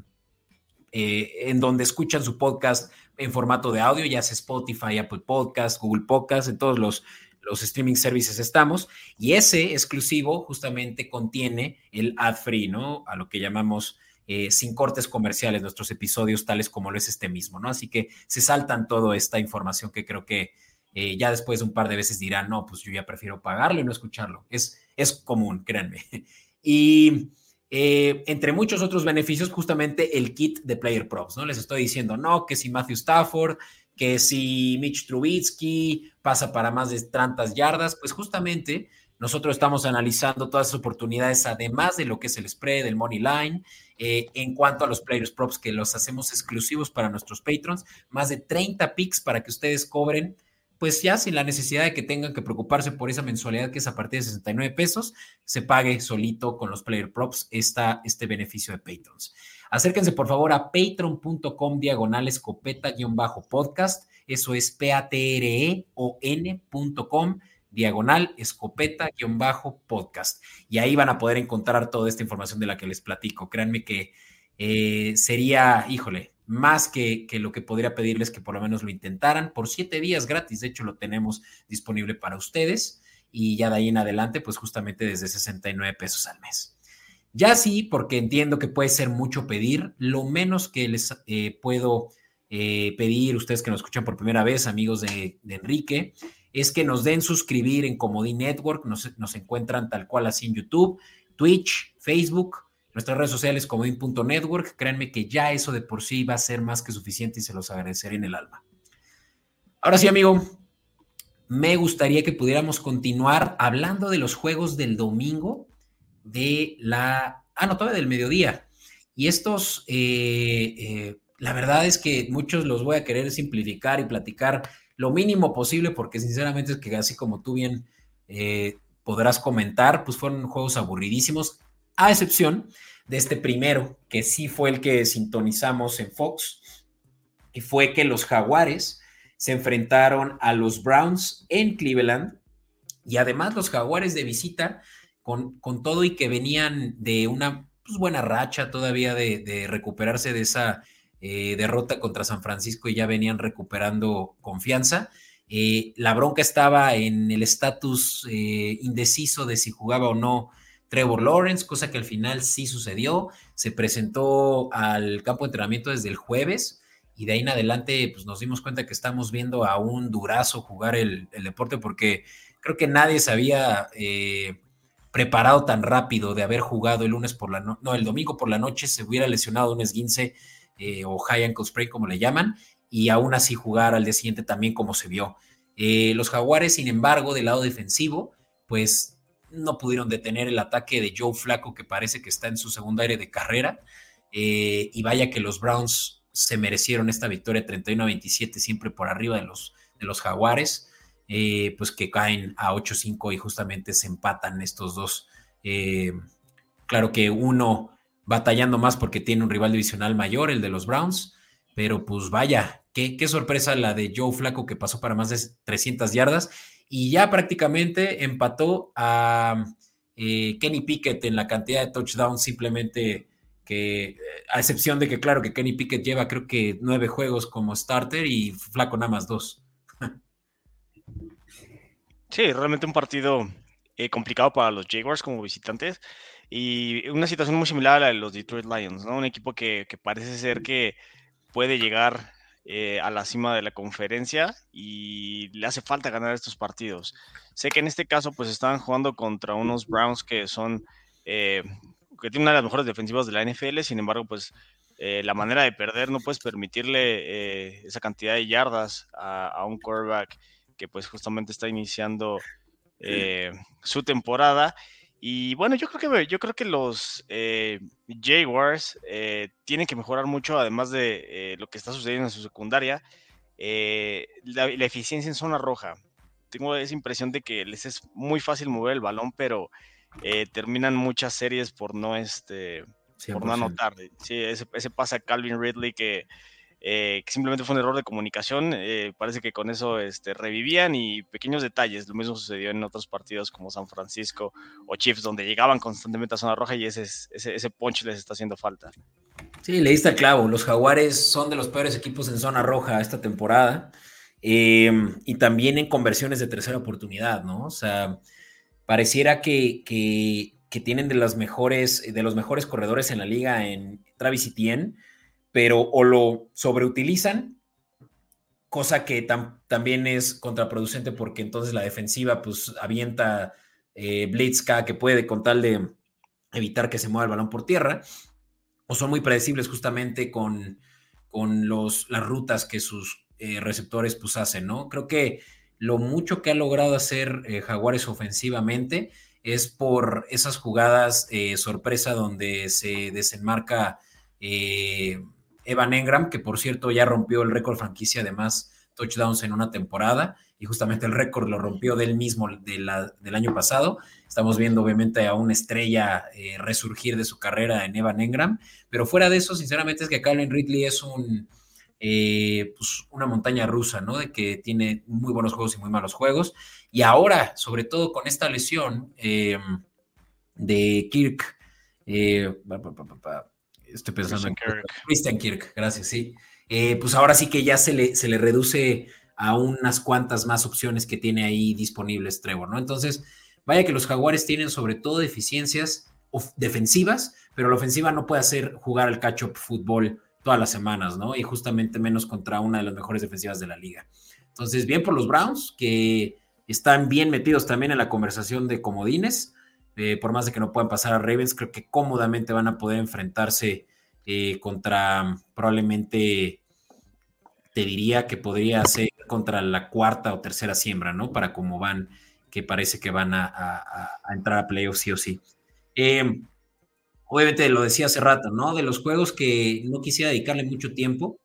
eh, en donde escuchan su podcast en formato de audio, ya sea Spotify, Apple Podcast, Google Podcast, en todos los, los streaming services estamos. Y ese exclusivo justamente contiene el ad free, ¿no? A lo que llamamos eh, sin cortes comerciales nuestros episodios, tales como lo es este mismo, ¿no? Así que se saltan toda esta información que creo que eh, ya después de un par de veces dirán, no, pues yo ya prefiero pagarlo y no escucharlo. Es, es común, créanme. [laughs] Y eh, entre muchos otros beneficios, justamente el kit de Player Props, ¿no? Les estoy diciendo, no, que si Matthew Stafford, que si Mitch Trubisky pasa para más de tantas yardas, pues justamente nosotros estamos analizando todas las oportunidades, además de lo que es el spread, el money line, eh, en cuanto a los players props que los hacemos exclusivos para nuestros patrons, más de 30 picks para que ustedes cobren, pues ya sin la necesidad de que tengan que preocuparse por esa mensualidad que es a partir de 69 pesos, se pague solito con los player props esta, este beneficio de patrons. Acérquense por favor a patreon.com diagonal escopeta-podcast, eso es p a t r e o n.com diagonal escopeta-podcast. Y ahí van a poder encontrar toda esta información de la que les platico. Créanme que eh, sería, híjole, más que, que, lo que podría pedirles que por lo menos lo intentaran por siete días gratis. De hecho, lo tenemos disponible para ustedes. Y ya de ahí en adelante, pues justamente desde 69 pesos al mes. Ya sí, porque entiendo que puede ser mucho pedir, lo menos que les eh, puedo eh, pedir, ustedes que nos escuchan por primera vez, amigos de, Enrique, es que nos den suscribir en Comodín Network, nos, nos encuentran tal cual así en YouTube, Twitch, Facebook, nuestras redes sociales comodín.network. Créanme que ya eso de por sí va a ser más que suficiente y se los agradeceré en el alma. Ahora sí, amigo, me gustaría que pudiéramos continuar hablando de los juegos del domingo de la... Ah, no, todavía del mediodía. Y estos, eh, eh, la verdad es que muchos los voy a querer simplificar y platicar lo mínimo posible, porque sinceramente es que así como tú bien eh, podrás comentar, pues fueron juegos aburridísimos, a excepción de este primero, que sí fue el que sintonizamos en Fox, y fue que los jaguares se enfrentaron a los Browns en Cleveland, y además los jaguares de visita, con, con todo y que venían de una pues, buena racha todavía de, recuperarse de esa eh, derrota contra San Francisco y ya venían recuperando confianza. Eh, la bronca estaba en el estatus eh, indeciso de si jugaba o no Trevor Lawrence, cosa que al final sí sucedió. Se presentó al campo de entrenamiento desde el jueves y de ahí en adelante pues nos dimos cuenta que estamos viendo a un durazo jugar el, deporte porque creo que nadie se había preparado tan rápido de haber jugado el lunes por la noche, no, el domingo por la noche se hubiera lesionado un esguince eh, o high ankle spray como le llaman, y aún así jugar al día siguiente también como se vio. Eh, los jaguares, sin embargo, del lado defensivo, pues no pudieron detener el ataque de Joe Flaco, que parece que está en su segundo aire de carrera, eh, y vaya que los Browns se merecieron esta victoria 31 a 27, siempre por arriba de los, de los jaguares, pues que caen a 8-5 y justamente se empatan estos dos. claro que uno batallando más porque tiene un rival divisional mayor, el de los Browns, pero pues vaya, qué, qué sorpresa la de Joe Flaco que pasó para más de 300 yardas y ya prácticamente empató a eh, Kenny Pickett en la cantidad de touchdowns, simplemente que, a excepción de que, claro, que Kenny Pickett lleva creo que nueve juegos como starter y Flaco nada más dos. [laughs] Sí, realmente un partido eh, complicado para los Jaguars como visitantes y una situación muy similar a la de los Detroit Lions, ¿no? Un equipo que parece ser que puede llegar eh, a la cima de la conferencia y le hace falta ganar estos partidos. Sé que en este caso pues estaban jugando contra unos Browns que son, eh, que tienen una de las mejores defensivas de la NFL, sin embargo pues eh, la manera de perder no puedes permitirle esa cantidad de yardas a, a, un quarterback que pues justamente está iniciando su temporada y bueno, yo creo que, yo creo que los eh, Jaguars eh, tienen que mejorar mucho, además de eh, lo que está sucediendo en su secundaria, eh, la, la, eficiencia en zona roja. Tengo esa impresión de que les es muy fácil mover el balón, pero terminan muchas series por no, este, por no anotar. Sí, ese, ese pasa a Calvin Ridley que eh, que simplemente fue un error de comunicación. Eh, parece que con eso este, revivían y pequeños detalles. Lo mismo sucedió en otros partidos como San Francisco o Chiefs, donde llegaban constantemente a zona roja y ese, ese, ese punch les está haciendo falta. Sí, le diste clavo. Los Jaguares son de los peores equipos en zona roja esta temporada eh, y también en conversiones de tercera oportunidad, ¿no? O sea, pareciera que, que, tienen de, mejores, de los mejores corredores en la liga en Travis Etienne pero o lo sobreutilizan, cosa que tam también es contraproducente porque entonces la defensiva pues avienta eh, Blitzka que puede con tal de evitar que se mueva el balón por tierra, o son muy predecibles justamente con, con los, las rutas que sus eh, receptores pues hacen, ¿no? Creo que lo mucho que ha logrado hacer eh, Jaguares ofensivamente es por esas jugadas eh, sorpresa donde se desenmarca eh, Evan Engram, que por cierto ya rompió el récord franquicia de más touchdowns en una temporada y justamente el récord lo rompió del mismo del año pasado. Estamos viendo obviamente a una estrella eh, resurgir de su carrera en Evan Engram, pero fuera de eso, sinceramente es que Calvin Ridley es un, eh, pues una montaña rusa, ¿no? De que tiene muy buenos juegos y muy malos juegos. Y ahora, sobre todo con esta lesión eh, de Kirk, estoy pensando Christian en Kirk. Christian Kirk, gracias, sí. Eh, pues ahora sí que ya se le, se le reduce a unas cuantas más opciones que tiene ahí disponibles Trevor, ¿no? Entonces, vaya que los jaguares tienen sobre todo deficiencias defensivas, pero la ofensiva no puede hacer jugar al catch-up fútbol todas las semanas, ¿no? Y justamente menos contra una de las mejores defensivas de la liga. Entonces, bien por los Browns, que están bien metidos también en la conversación de comodines, eh, por más de que no puedan pasar a Ravens, creo que cómodamente van a poder enfrentarse eh, contra probablemente, te diría que podría ser contra la cuarta o tercera siembra, ¿no? Para cómo van, que parece que van a, entrar a playoffs sí o sí. Eh, obviamente lo decía hace rato, ¿no? De los juegos que no quisiera dedicarle mucho tiempo,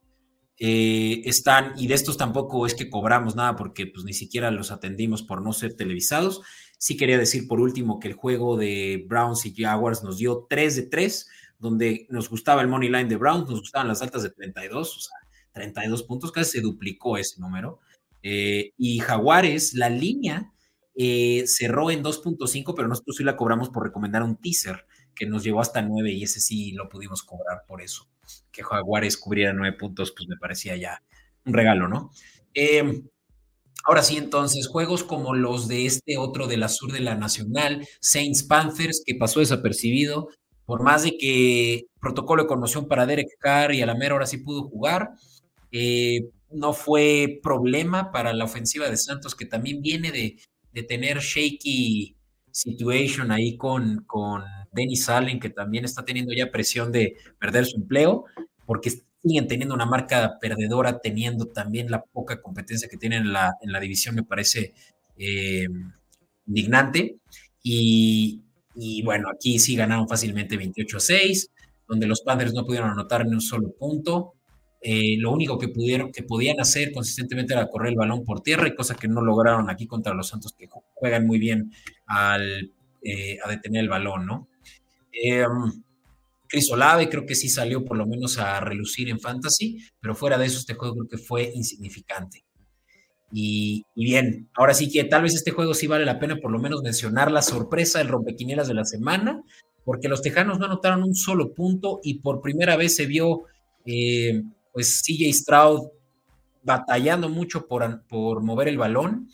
están, y de estos tampoco es que cobramos nada porque pues ni siquiera los atendimos por no ser televisados, Sí quería decir por último que el juego de Browns y Jaguars nos dio 3 de 3, donde nos gustaba el money line de Browns, nos gustaban las altas de 32, o sea, 32 puntos, casi se duplicó ese número. Eh, y Jaguares, la línea eh, cerró en 2.5, pero nosotros sí la cobramos por recomendar un teaser que nos llevó hasta 9 y ese sí lo pudimos cobrar por eso. Que Jaguares cubriera 9 puntos, pues me parecía ya un regalo, ¿no? Eh, Ahora sí, entonces, juegos como los de este otro de la sur de la Nacional, Saints Panthers, que pasó desapercibido, por más de que protocolo de conmoción para Derek Carr y a la mera ahora sí pudo jugar, eh, no fue problema para la ofensiva de Santos, que también viene de, de tener shaky situation ahí con, con Dennis Allen, que también está teniendo ya presión de perder su empleo, porque siguen teniendo una marca perdedora, teniendo también la poca competencia que tienen en la, en la división, me parece eh, indignante. Y, y, bueno, aquí sí ganaron fácilmente 28 a 6, donde los Panthers no pudieron anotar ni un solo punto. Eh, lo único que pudieron, que podían hacer consistentemente era correr el balón por tierra, y cosa que no lograron aquí contra los Santos, que juegan muy bien al, eh, a detener el balón, ¿no? Eh, Chris Olave creo que sí salió por lo menos a relucir en Fantasy, pero fuera de eso este juego creo que fue insignificante. Y, bien, ahora sí que tal vez este juego sí vale la pena por lo menos mencionar la sorpresa del rompequinielas de la semana, porque los Tejanos no anotaron un solo punto y por primera vez se vio eh, pues CJ Stroud batallando mucho por, por, mover el balón,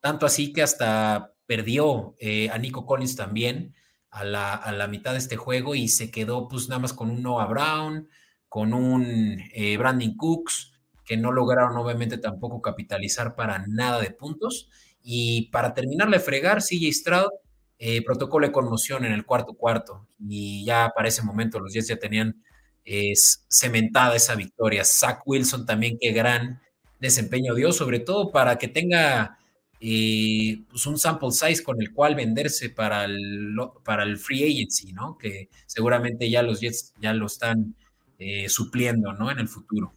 tanto así que hasta perdió eh, a Nico Collins también a la, a la, mitad de este juego y se quedó pues nada más con un Noah Brown, con un eh, Brandon Cooks, que no lograron obviamente tampoco capitalizar para nada de puntos. Y para terminarle de fregar, CJ Stroud, eh, protocolo de conmoción en el cuarto cuarto. Y ya para ese momento los Jets ya tenían eh, cementada esa victoria. Zach Wilson también, qué gran desempeño dio, sobre todo para que tenga eh, pues un sample size con el cual venderse para el, para el free agency, ¿no? Que seguramente ya los Jets ya lo están eh, supliendo, ¿no? En el futuro.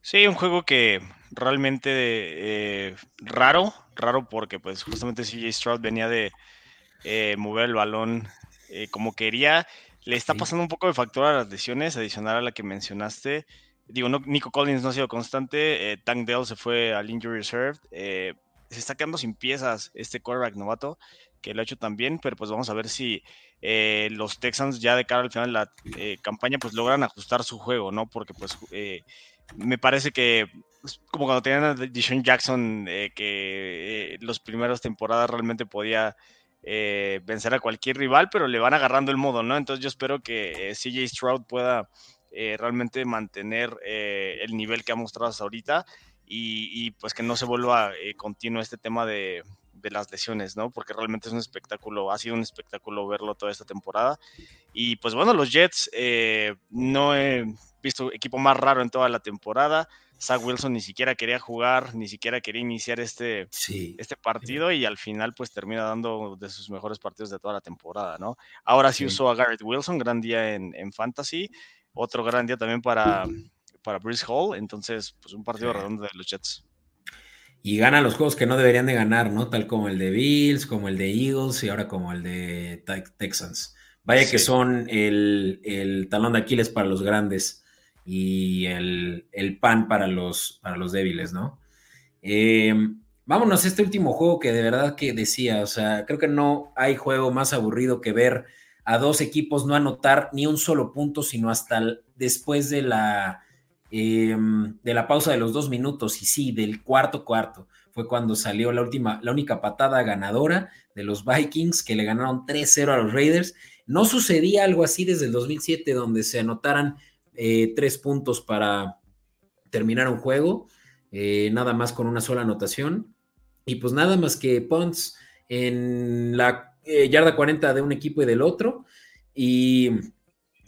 Sí, un juego que realmente eh, raro, raro porque pues justamente CJ Stroud venía de eh, mover el balón eh, como quería. Le está pasando un poco de factor a las lesiones, adicional a la que mencionaste. Digo, no, Nico Collins no ha sido constante, Tank Dell se fue al injury reserve. se está quedando sin piezas este quarterback novato, que lo ha hecho también, pero pues vamos a ver si los Texans ya de cara al final de la campaña pues logran ajustar su juego, ¿no? Porque pues me parece que pues, como cuando tenían a Deshaun Jackson, eh, que eh, los primeros temporadas realmente podía eh, vencer a cualquier rival, pero le van agarrando el modo, ¿no? Entonces yo espero que CJ Stroud pueda realmente mantener el nivel que ha mostrado hasta ahorita y, pues que no se vuelva continuo este tema de, de las lesiones, ¿no? Porque realmente es un espectáculo, ha sido un espectáculo verlo toda esta temporada. Y pues bueno, los Jets no he visto equipo más raro en toda la temporada. Zach Wilson ni siquiera quería jugar, ni siquiera quería iniciar este, este partido y al final pues termina dando de sus mejores partidos de toda la temporada, ¿no? Ahora sí, usó a Garrett Wilson, gran día en, Fantasy, otro gran día también para, para Bruce Hall, entonces pues un partido redondo de los Jets. Y gana los juegos que no deberían de ganar, ¿no? Tal como el de Bills, como el de Eagles y ahora como el de Texans. Vaya que son el, el talón de Aquiles para los grandes y el, pan para los, para los débiles, ¿no? Em, vámonos a este último juego que de verdad que decía, o sea, creo que no hay juego más aburrido que ver a dos equipos no anotar ni un solo punto, sino hasta después de la, em, de la pausa de los dos minutos, y sí, del cuarto cuarto, fue cuando salió la última, la única patada ganadora de los Vikings, que le ganaron 3-0 a los Raiders. No sucedía algo así desde el 2007, donde se anotaran eh, tres puntos para terminar un juego, eh, nada más con una sola anotación. Y pues nada más que punts en la eh, yarda 40 de un equipo y del otro. Y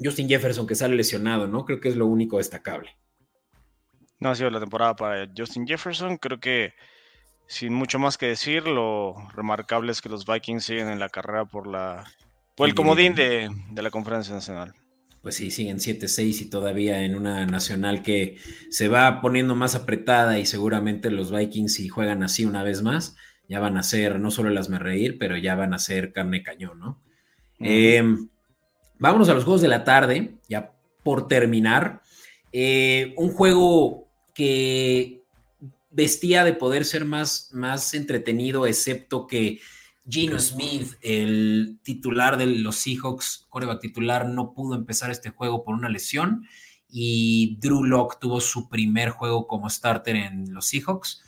Justin Jefferson que sale lesionado, ¿no? Creo que es lo único destacable. No ha sido la temporada para Justin Jefferson. Creo que sin mucho más que decir, lo remarcable es que los Vikings siguen en la carrera por la por el comodín de la conferencia nacional pues sí, siguen 7-6 y todavía en una nacional que se va poniendo más apretada y seguramente los Vikings si juegan así una vez más, ya van a ser, no solo el me reír, pero ya van a ser carne cañón, ¿no? Em, vámonos a los juegos de la tarde, ya por terminar. Eh, un juego que vestía de poder ser más, más entretenido, excepto que Gino Smith, el titular de los Seahawks, coreback titular, no pudo empezar este juego por una lesión y Drew Locke tuvo su primer juego como starter en los Seahawks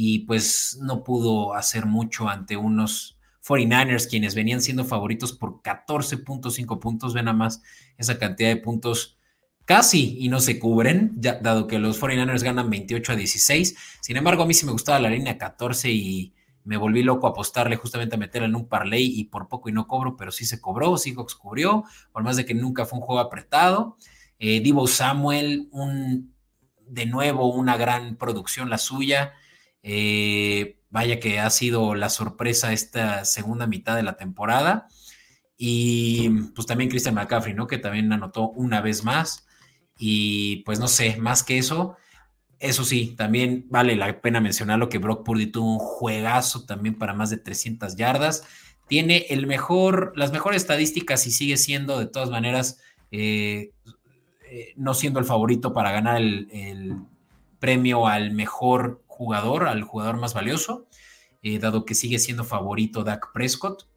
y pues no pudo hacer mucho ante unos 49ers quienes venían siendo favoritos por 14.5 puntos, ven a más esa cantidad de puntos casi y no se cubren, dado que los 49ers ganan 28 a 16. Sin embargo, a mí sí me gustaba la línea 14 y me volví loco a apostarle justamente a meterle en un parlay y por poco y no cobro, pero sí se cobró, Seahawks cubrió, por más de que nunca fue un juego apretado. Eh, Divo Samuel, un, de nuevo una gran producción la suya. Eh, vaya que ha sido la sorpresa esta segunda mitad de la temporada. Y pues también Christian McCaffrey, ¿no? Que también anotó una vez más. Y pues no sé, más que eso, eso sí, también vale la pena mencionar lo que Brock Purdy tuvo un juegazo también para más de 300 yardas. Tiene el mejor, las mejores estadísticas y sigue siendo de todas maneras, eh, eh, no siendo el favorito para ganar el, premio al mejor jugador, al jugador más valioso, eh, dado que sigue siendo favorito Dak Prescott.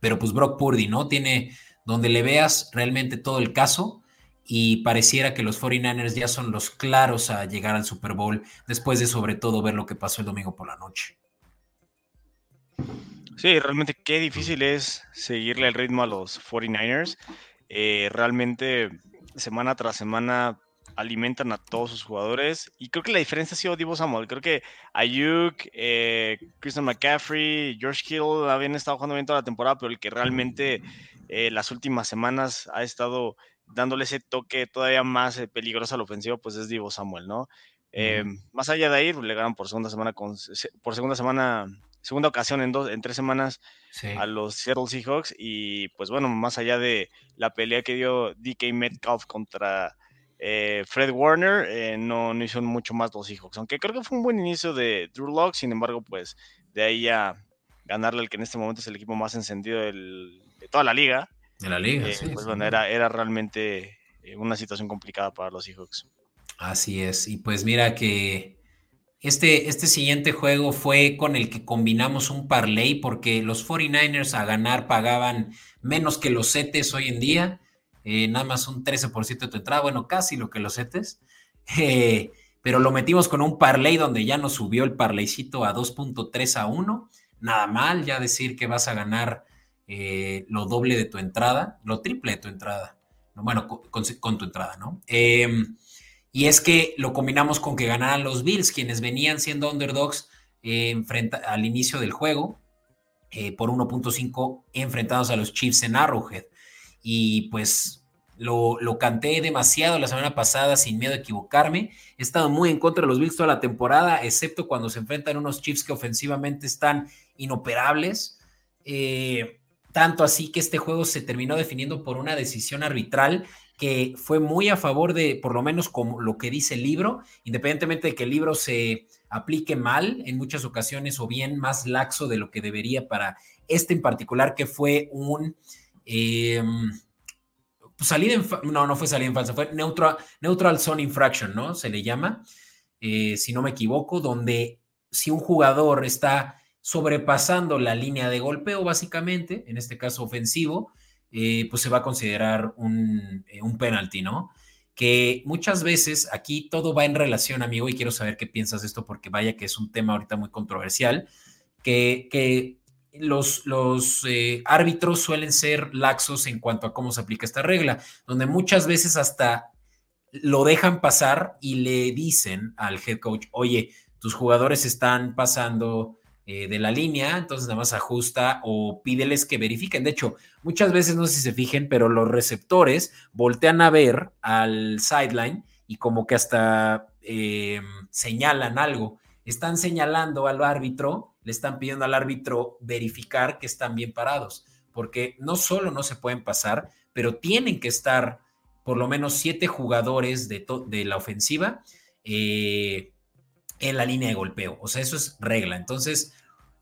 Pero pues Brock Purdy, ¿no? Tiene donde le veas realmente todo el caso y pareciera que los 49ers ya son los claros a llegar al Super Bowl después de sobre todo ver lo que pasó el domingo por la noche. Sí, realmente qué difícil es seguirle el ritmo a los 49ers. Eh, realmente semana tras semana alimentan a todos sus jugadores y creo que la diferencia ha sido Divo Samuel. Creo que Ayuk, eh, Christian McCaffrey, George Hill habían estado jugando bien toda la temporada, pero el que realmente eh, las últimas semanas ha estado dándole ese toque todavía más eh, peligroso al ofensivo, pues es Divo Samuel, ¿no? Más allá de ahí, le ganan por segunda semana, con, por segunda semana, segunda ocasión en, dos, en tres semanas a los Seattle Seahawks y pues bueno, más allá de la pelea que dio DK Metcalf contra eh, Fred Warner, eh, no, no hizo mucho más los Seahawks, aunque creo que fue un buen inicio de Drew Locke, sin embargo, pues de ahí a ganarle al que en este momento es el equipo más encendido de toda la liga. De la liga, eh, Pues bueno, era, era realmente una situación complicada para los Seahawks. Así es, y pues mira que este, este siguiente juego fue con el que combinamos un parlay porque los 49ers a ganar pagaban menos que los setes hoy en día eh, nada más un 13% de tu entrada, bueno, casi lo que los setes, [laughs] eh, pero lo metimos con un parlay donde ya nos subió el parlaycito a 2.3 a 1, nada mal, ya decir que vas a ganar eh, lo doble de tu entrada, lo triple de tu entrada, bueno, con, tu entrada, ¿no? Em, y es que lo combinamos con que ganaran los Bills, quienes venían siendo underdogs al inicio del juego, por 1.5 enfrentados a los Chiefs en Arrowhead y pues lo, canté demasiado la semana pasada sin miedo a equivocarme. He estado muy en contra de los Bills toda la temporada, excepto cuando se enfrentan unos Chiefs que ofensivamente están inoperables. Eh, tanto así que este juego se terminó definiendo por una decisión arbitral que fue muy a favor de, por lo menos como lo que dice el libro, independientemente de que el libro se aplique mal en muchas ocasiones o bien más laxo de lo que debería para este en particular, que fue un eh, salida en, no, no fue salida en falsa, fue neutral, neutral zone infraction, ¿no? Se le llama, eh, si no me equivoco, donde si un jugador está sobrepasando la línea de golpeo, básicamente, en este caso ofensivo, eh, pues se va a considerar un, un penalti, ¿no? Que muchas veces aquí todo va en relación, amigo, y quiero saber qué piensas de esto, porque vaya que es un tema ahorita muy controversial, que los, eh, árbitros suelen ser laxos en cuanto a cómo se aplica esta regla, donde muchas veces hasta lo dejan pasar y le dicen al head coach, oye, tus jugadores están pasando eh, de la línea, entonces nada más ajusta o pídeles que verifiquen. De hecho, muchas veces, no sé si se fijen, pero los receptores voltean a ver al sideline y como que hasta eh, señalan algo. Están señalando al árbitro le están pidiendo al árbitro verificar que están bien parados, porque no solo no se pueden pasar, pero tienen que estar por lo menos siete jugadores de, de la ofensiva eh, en la línea de golpeo. O sea, eso es regla. Entonces,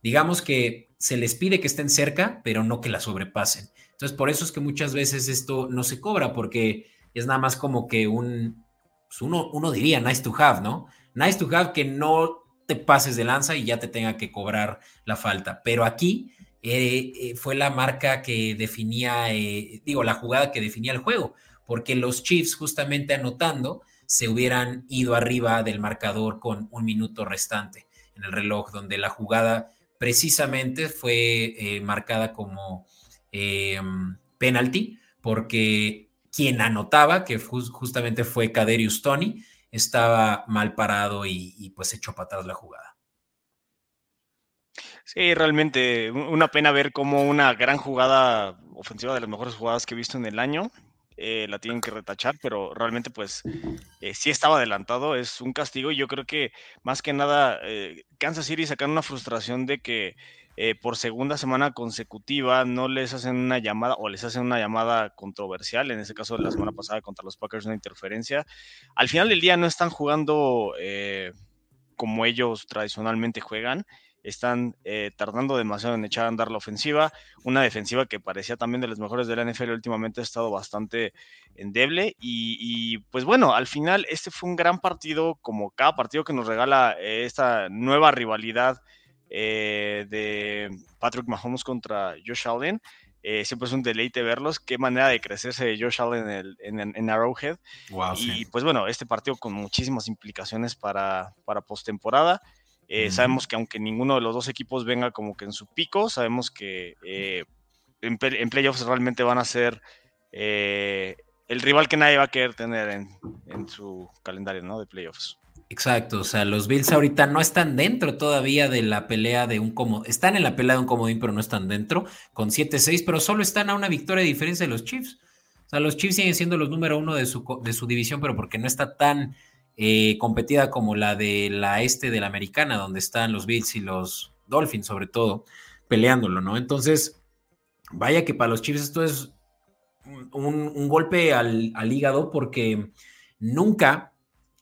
digamos que se les pide que estén cerca, pero no que la sobrepasen. Entonces, por eso es que muchas veces esto no se cobra, porque es nada más como que un, pues uno, uno diría nice to have, ¿no? Nice to have que no te pases de lanza y ya te tenga que cobrar la falta. Pero aquí eh, eh, fue la marca que definía, eh, digo, la jugada que definía el juego, porque los Chiefs justamente anotando se hubieran ido arriba del marcador con un minuto restante en el reloj, donde la jugada precisamente fue marcada como penalty, porque quien anotaba, que justamente fue Caderius Tony, estaba mal parado y, pues echó para atrás la jugada. Sí, realmente una pena ver cómo una gran jugada ofensiva de las mejores jugadas que he visto en el año eh, la tienen que retachar, pero realmente pues eh, sí estaba adelantado, es un castigo y yo creo que más que nada eh, Kansas City sacar una frustración de que eh, por segunda semana consecutiva no les hacen una llamada o les hacen una llamada controversial, en ese caso de la semana pasada contra los Packers una interferencia. Al final del día no están jugando eh, como ellos tradicionalmente juegan. están eh, tardando demasiado en echar a andar la ofensiva. Una defensiva que parecía también de las mejores de la NFL últimamente ha estado bastante endeble. Y, pues bueno, al final este fue un gran partido, como cada partido que nos regala esta nueva rivalidad eh, de Patrick Mahomes contra Josh Allen. siempre es un deleite verlos. Qué manera de crecerse Josh Allen en, en, Arrowhead. y pues bueno, este partido con muchísimas implicaciones para, para postemporada. Eh, sabemos que aunque ninguno de los dos equipos venga como que en su pico, sabemos que eh, en, playoffs realmente van a ser eh, el rival que nadie va a querer tener en, su calendario ¿no? de playoffs. Exacto, o sea, los Bills ahorita no están dentro todavía de la pelea de un comodín, están en la pelea de un comodín, pero no están dentro, con 7-6, pero solo están a una victoria de diferencia de los Chiefs. O sea, los Chiefs siguen siendo los número uno de su, de su división, pero porque no está tan eh, competida como la de la este de la americana, donde están los Bills y los Dolphins, sobre todo, peleándolo, ¿no? Entonces, vaya que para los Chiefs esto es un, golpe al, hígado porque nunca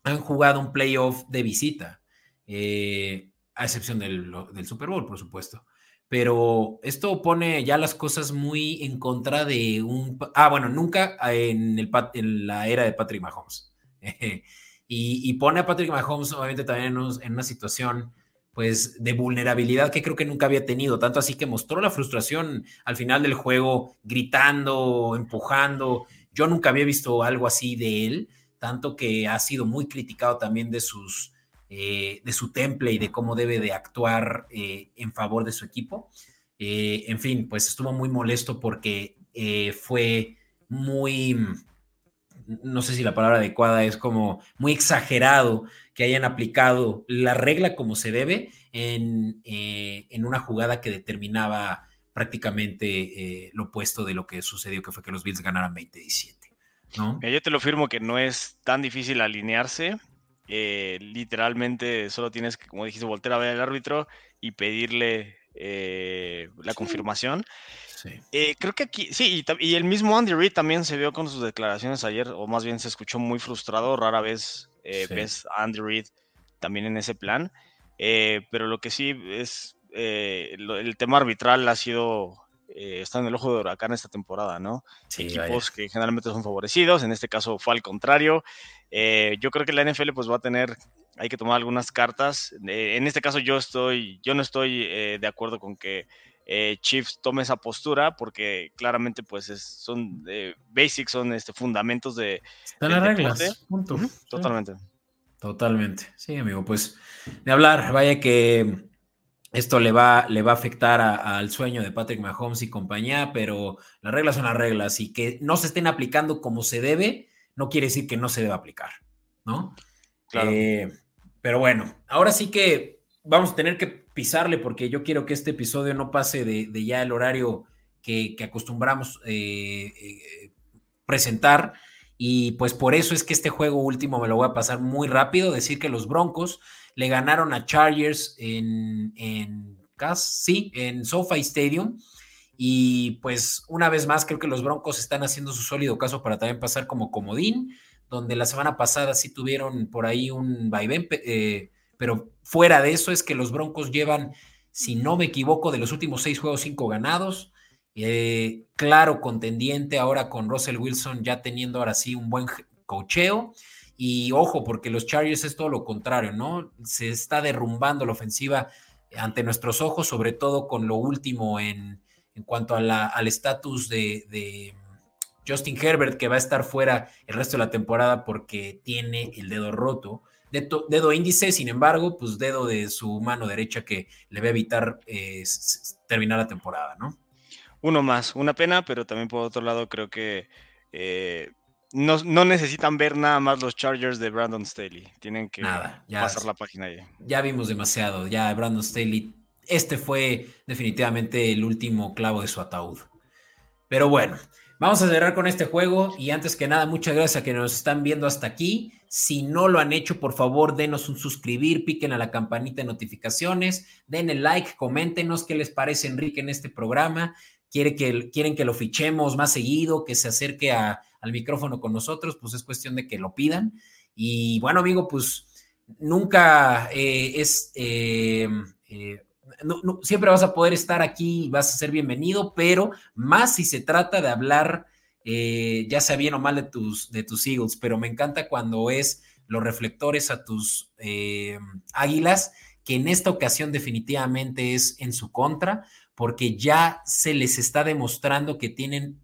han jugado un playoff de visita, eh, a excepción del, Super Bowl, por supuesto. Pero esto pone ya las cosas muy en contra de un... Ah, bueno, nunca en, el, en la era de Patrick Mahomes. [laughs] y, pone a Patrick Mahomes obviamente también en, una situación pues de vulnerabilidad que creo que nunca había tenido, tanto así que mostró la frustración al final del juego, gritando, empujando. Yo nunca había visto algo así de él, tanto que ha sido muy criticado también de sus eh, de su temple y de cómo debe de actuar eh, en favor de su equipo. Eh, en fin, pues estuvo muy molesto porque fue muy no sé si la palabra adecuada es como muy exagerado que hayan aplicado la regla como se debe en, eh, una jugada que determinaba prácticamente lo opuesto de lo que sucedió, que fue que los Bills ganaran 20-17. ¿No? Yo te lo firmo que no es tan difícil alinearse. Eh, literalmente solo tienes que, como dijiste, volver a ver al árbitro y pedirle la confirmación. Eh, creo que aquí, sí, y, el mismo Andy Reid también se vio con sus declaraciones ayer, o más bien se escuchó muy frustrado. Rara vez eh, ves a Andy Reid también en ese plan. Eh, pero lo que sí es, el tema arbitral ha sido, está en el ojo de huracán esta temporada, ¿no? Equipos que generalmente son favorecidos, en este caso fue al contrario. yo creo que la NFL pues va a tener hay que tomar algunas cartas. en este caso yo estoy, yo no estoy de acuerdo con que eh, Chiefs tome esa postura porque claramente pues son basics, son este, fundamentos de... Están las reglas, punto. Totalmente. Totalmente, sí amigo, pues de hablar, vaya que esto le va, le va a afectar al sueño de Patrick Mahomes y compañía, pero las reglas son las reglas y que no se estén aplicando como se debe, no quiere decir que no se deba aplicar, ¿no? Claro. Eh, pero bueno, ahora sí que vamos a tener que pisarle porque yo quiero que este episodio no pase de, ya el horario que, acostumbramos eh, eh, presentar. Y pues por eso es que este juego último me lo voy a pasar muy rápido. Decir que los Broncos le ganaron a Chargers en, en sí, en SoFi Stadium. Y pues una vez más creo que los Broncos están haciendo su sólido caso para también pasar como comodín, donde la semana pasada sí tuvieron por ahí un vaivén, eh, pero fuera de eso es que los Broncos llevan, si no me equivoco, de los últimos seis juegos, cinco ganados. Eh, claro, contendiente ahora con Russell Wilson ya teniendo ahora sí un buen cocheo. Y ojo, porque los Chargers es todo lo contrario, ¿no? Se está derrumbando la ofensiva ante nuestros ojos, sobre todo con lo último en, en cuanto al estatus de, de, Justin Herbert, que va a estar fuera el resto de la temporada porque tiene el dedo roto dedo, índice, sin embargo, pues dedo de su mano derecha que le va a evitar eh, terminar la temporada, ¿no? Uno más, una pena, pero también por otro lado creo que eh, no, necesitan ver nada más los Chargers de Brandon Staley. Tienen que pasar la página ahí. Ya vimos demasiado, ya Brandon Staley. Este fue definitivamente el último clavo de su ataúd. Pero bueno, vamos a cerrar con este juego y antes que nada, muchas gracias a que nos están viendo hasta aquí. Si no lo han hecho, por favor, denos un suscribir, piquen a la campanita de notificaciones, den el like, coméntenos qué les parece Enrique en este programa. Quiere que, quieren que lo fichemos más seguido, que se acerque al micrófono con nosotros, pues es cuestión de que lo pidan. Y bueno, amigo, pues nunca eh, es, eh, eh, siempre vas a poder estar aquí, vas a ser bienvenido, pero más si se trata de hablar, ya sea bien o mal de tus, de tus Eagles, pero me encanta cuando es los reflectores a tus eh, águilas, que en esta ocasión definitivamente es en su contra, porque ya se les está demostrando que tienen,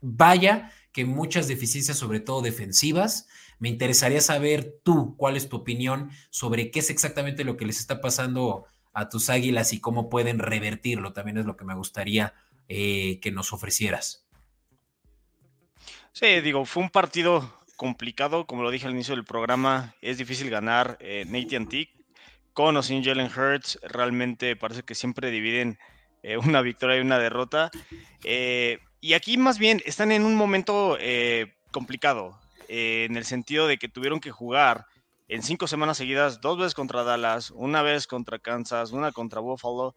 vaya, que muchas deficiencias, sobre todo defensivas. Me interesaría saber tú cuál es tu opinión sobre qué es exactamente lo que les está pasando a tus águilas y cómo pueden revertirlo. También es lo que me gustaría eh, que nos ofrecieras. Sí, digo, fue un partido complicado, como lo dije al inicio del programa, es difícil ganar eh, Antique. Con o sin Jalen Hurts, realmente parece que siempre dividen eh, [laughs] una victoria y una derrota. Eh, y aquí más bien están en un momento complicado, en el sentido de que tuvieron que jugar en cinco semanas seguidas, dos veces contra Dallas, una vez contra Kansas, una contra Buffalo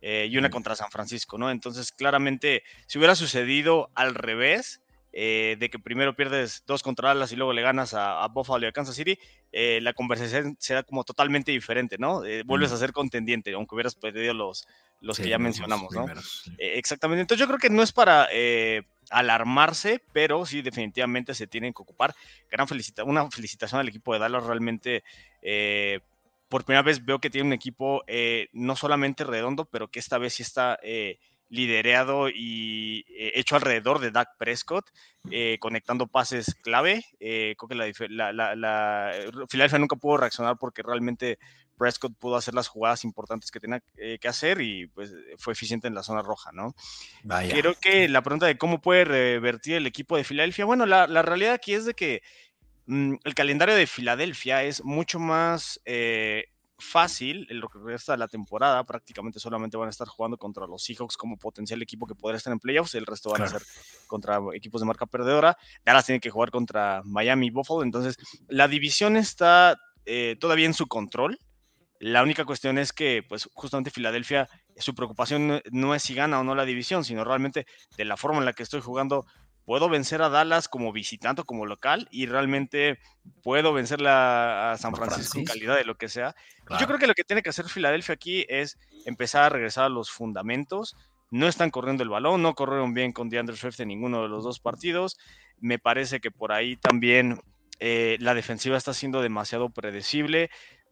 y una contra San Francisco, ¿no? Entonces, claramente, si hubiera sucedido al revés, eh, de que primero pierdes dos contra Dallas y luego le ganas a, Buffalo y a Kansas City, eh, la conversación será como totalmente diferente, ¿no? Eh, vuelves a ser contendiente, aunque hubieras perdido los, los que ya mencionamos, ¿no? exactamente. Entonces yo creo que no es para alarmarse, pero sí definitivamente se tienen que ocupar. Gran felicita una felicitación al equipo de Dallas, realmente por primera vez veo que tiene un equipo no solamente redondo, pero que esta vez sí está liderado y eh, hecho alrededor de Dak Prescott, eh, conectando pases clave. Eh, creo que la, la, la, Philadelphia nunca pudo reaccionar porque realmente Prescott pudo hacer las jugadas importantes que tenía que hacer y pues fue eficiente en la zona roja, ¿no? Creo que la pregunta de cómo puede revertir el equipo de Filadelfia, bueno, la, realidad aquí es de que mm, el calendario de Filadelfia es mucho más fácil en lo que resta de la temporada. Prácticamente solamente van a estar jugando contra los Seahawks como potencial equipo que podría estar en playoffs. El resto van a ser contra equipos de marca perdedora. Dallas tiene que jugar contra Miami y Buffalo. Entonces, la división está eh, todavía en su control. La única cuestión es que, pues, justamente Filadelfia, su preocupación no es si gana o no la división, sino realmente de la forma en la que estoy jugando, puedo vencer a Dallas como visitante o como local y realmente puedo vencer a San Francisco, en calidad de lo que sea. Yo creo que lo que tiene que hacer Filadelfia aquí es empezar a regresar a los fundamentos. No están corriendo el balón, no corrieron bien con DeAndre Swift en ninguno de los dos partidos. Me parece que por ahí también eh, la defensiva está siendo demasiado predecible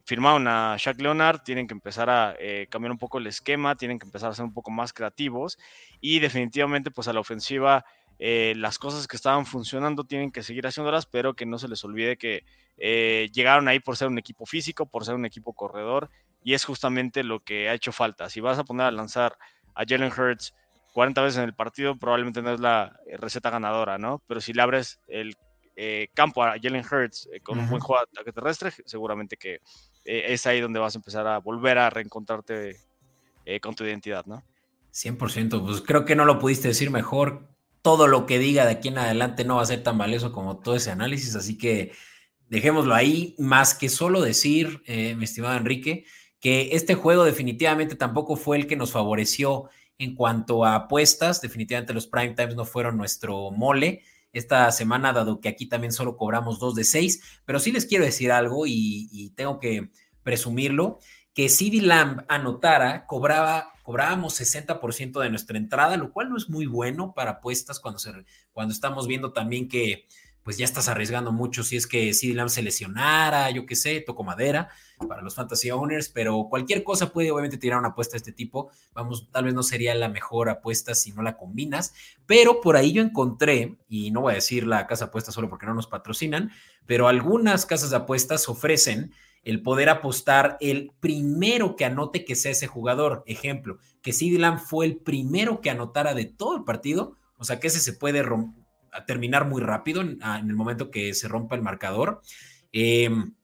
firmaron a Shaq Leonard, tienen que empezar a eh, cambiar un poco el esquema, tienen que empezar a ser un poco más creativos y definitivamente pues a la ofensiva eh, las cosas que estaban funcionando tienen que seguir haciéndolas, pero que no se les olvide que eh, llegaron ahí por ser un equipo físico, por ser un equipo corredor, y es justamente lo que ha hecho falta. Si vas a poner a lanzar a Jalen Hurts 40 veces en el partido, probablemente no es la eh, receta ganadora, ¿no? Pero si le abres el campo a Jalen Hurts con un buen juego de ataque terrestre, seguramente que es ahí donde vas a empezar a volver a reencontrarte con tu identidad, ¿no? 100%, pues creo que no lo pudiste decir mejor todo lo que diga de aquí en adelante no va a ser tan valioso como todo ese análisis, así que dejémoslo ahí, más que solo decir, eh, mi estimado Enrique, que este juego definitivamente tampoco fue el que nos favoreció en cuanto a apuestas, definitivamente los prime times no fueron nuestro mole. Esta semana, dado que aquí también solo cobramos dos de seis, pero sí les quiero decir algo y, y tengo que presumirlo, que CD Lamb anotara, cobraba cobrábamos 60% de nuestra entrada, lo cual no es muy bueno para apuestas cuando, se, cuando estamos viendo también que pues ya estás arriesgando mucho si es que CD Lamb se lesionara, yo qué sé, toco madera para los fantasy owners, pero cualquier cosa puede obviamente tirar una apuesta de este tipo. Vamos, tal vez no sería la mejor apuesta si no la combinas, pero por ahí yo encontré, y no voy a decir la casa apuesta solo porque no nos patrocinan, pero algunas casas de apuestas ofrecen el poder apostar el primero que anote que sea ese jugador. Ejemplo, que CD fue el primero que anotara de todo el partido, o sea que ese se puede terminar muy rápido en, el momento que se rompa el marcador. Em,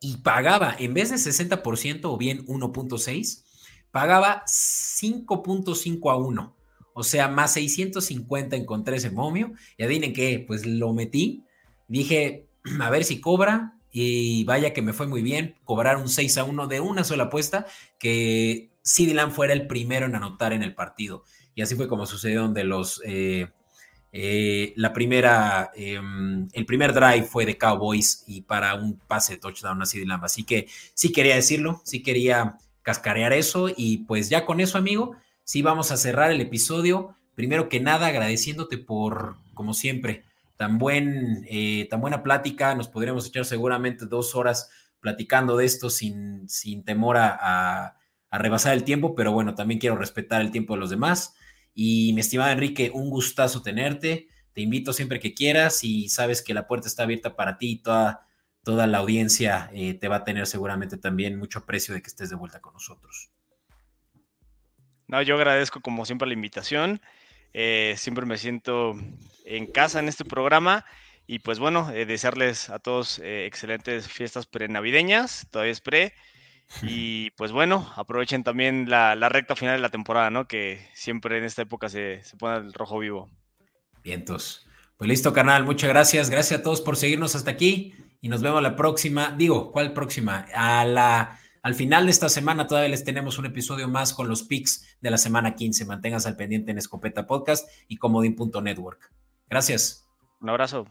y pagaba, en vez de 60% o bien 1.6, pagaba 5.5 a 1. O sea, más 650 encontré ese momio. Y adivinen qué, pues lo metí. Dije, [clears throat] a ver si cobra y vaya que me fue muy bien cobrar un 6 a 1 de una sola apuesta, que CD fuera el primero en anotar en el partido. Y así fue como sucedió donde los... Eh, eh, la primera, em, el primer drive fue de Cowboys y para un pase de touchdown a CD. Así que sí quería decirlo, sí quería cascarear eso y pues ya con eso, amigo, sí vamos a cerrar el episodio. Primero que nada, agradeciéndote por, como siempre, tan, buen, eh, tan buena plática. Nos podríamos echar seguramente dos horas platicando de esto sin, sin temor a, a rebasar el tiempo, pero bueno, también quiero respetar el tiempo de los demás. Y mi estimado Enrique, un gustazo tenerte. Te invito siempre que quieras y sabes que la puerta está abierta para ti y toda, toda la audiencia eh, te va a tener seguramente también mucho aprecio de que estés de vuelta con nosotros. No, yo agradezco como siempre la invitación. Eh, siempre me siento en casa en este programa. Y pues bueno, eh, desearles a todos excelentes fiestas pre-navideñas, todavía es pre. Y pues bueno, aprovechen también la, recta final de la temporada, ¿no? Que siempre en esta época se, se pone el rojo vivo. Vientos. Pues listo, canal. Muchas gracias. Gracias a todos por seguirnos hasta aquí y nos vemos la próxima. Digo, ¿cuál próxima? A la, al final de esta semana todavía les tenemos un episodio más con los picks de la semana 15. Manténganse al pendiente en Escopeta Podcast y Comodín.network. Gracias. Un abrazo.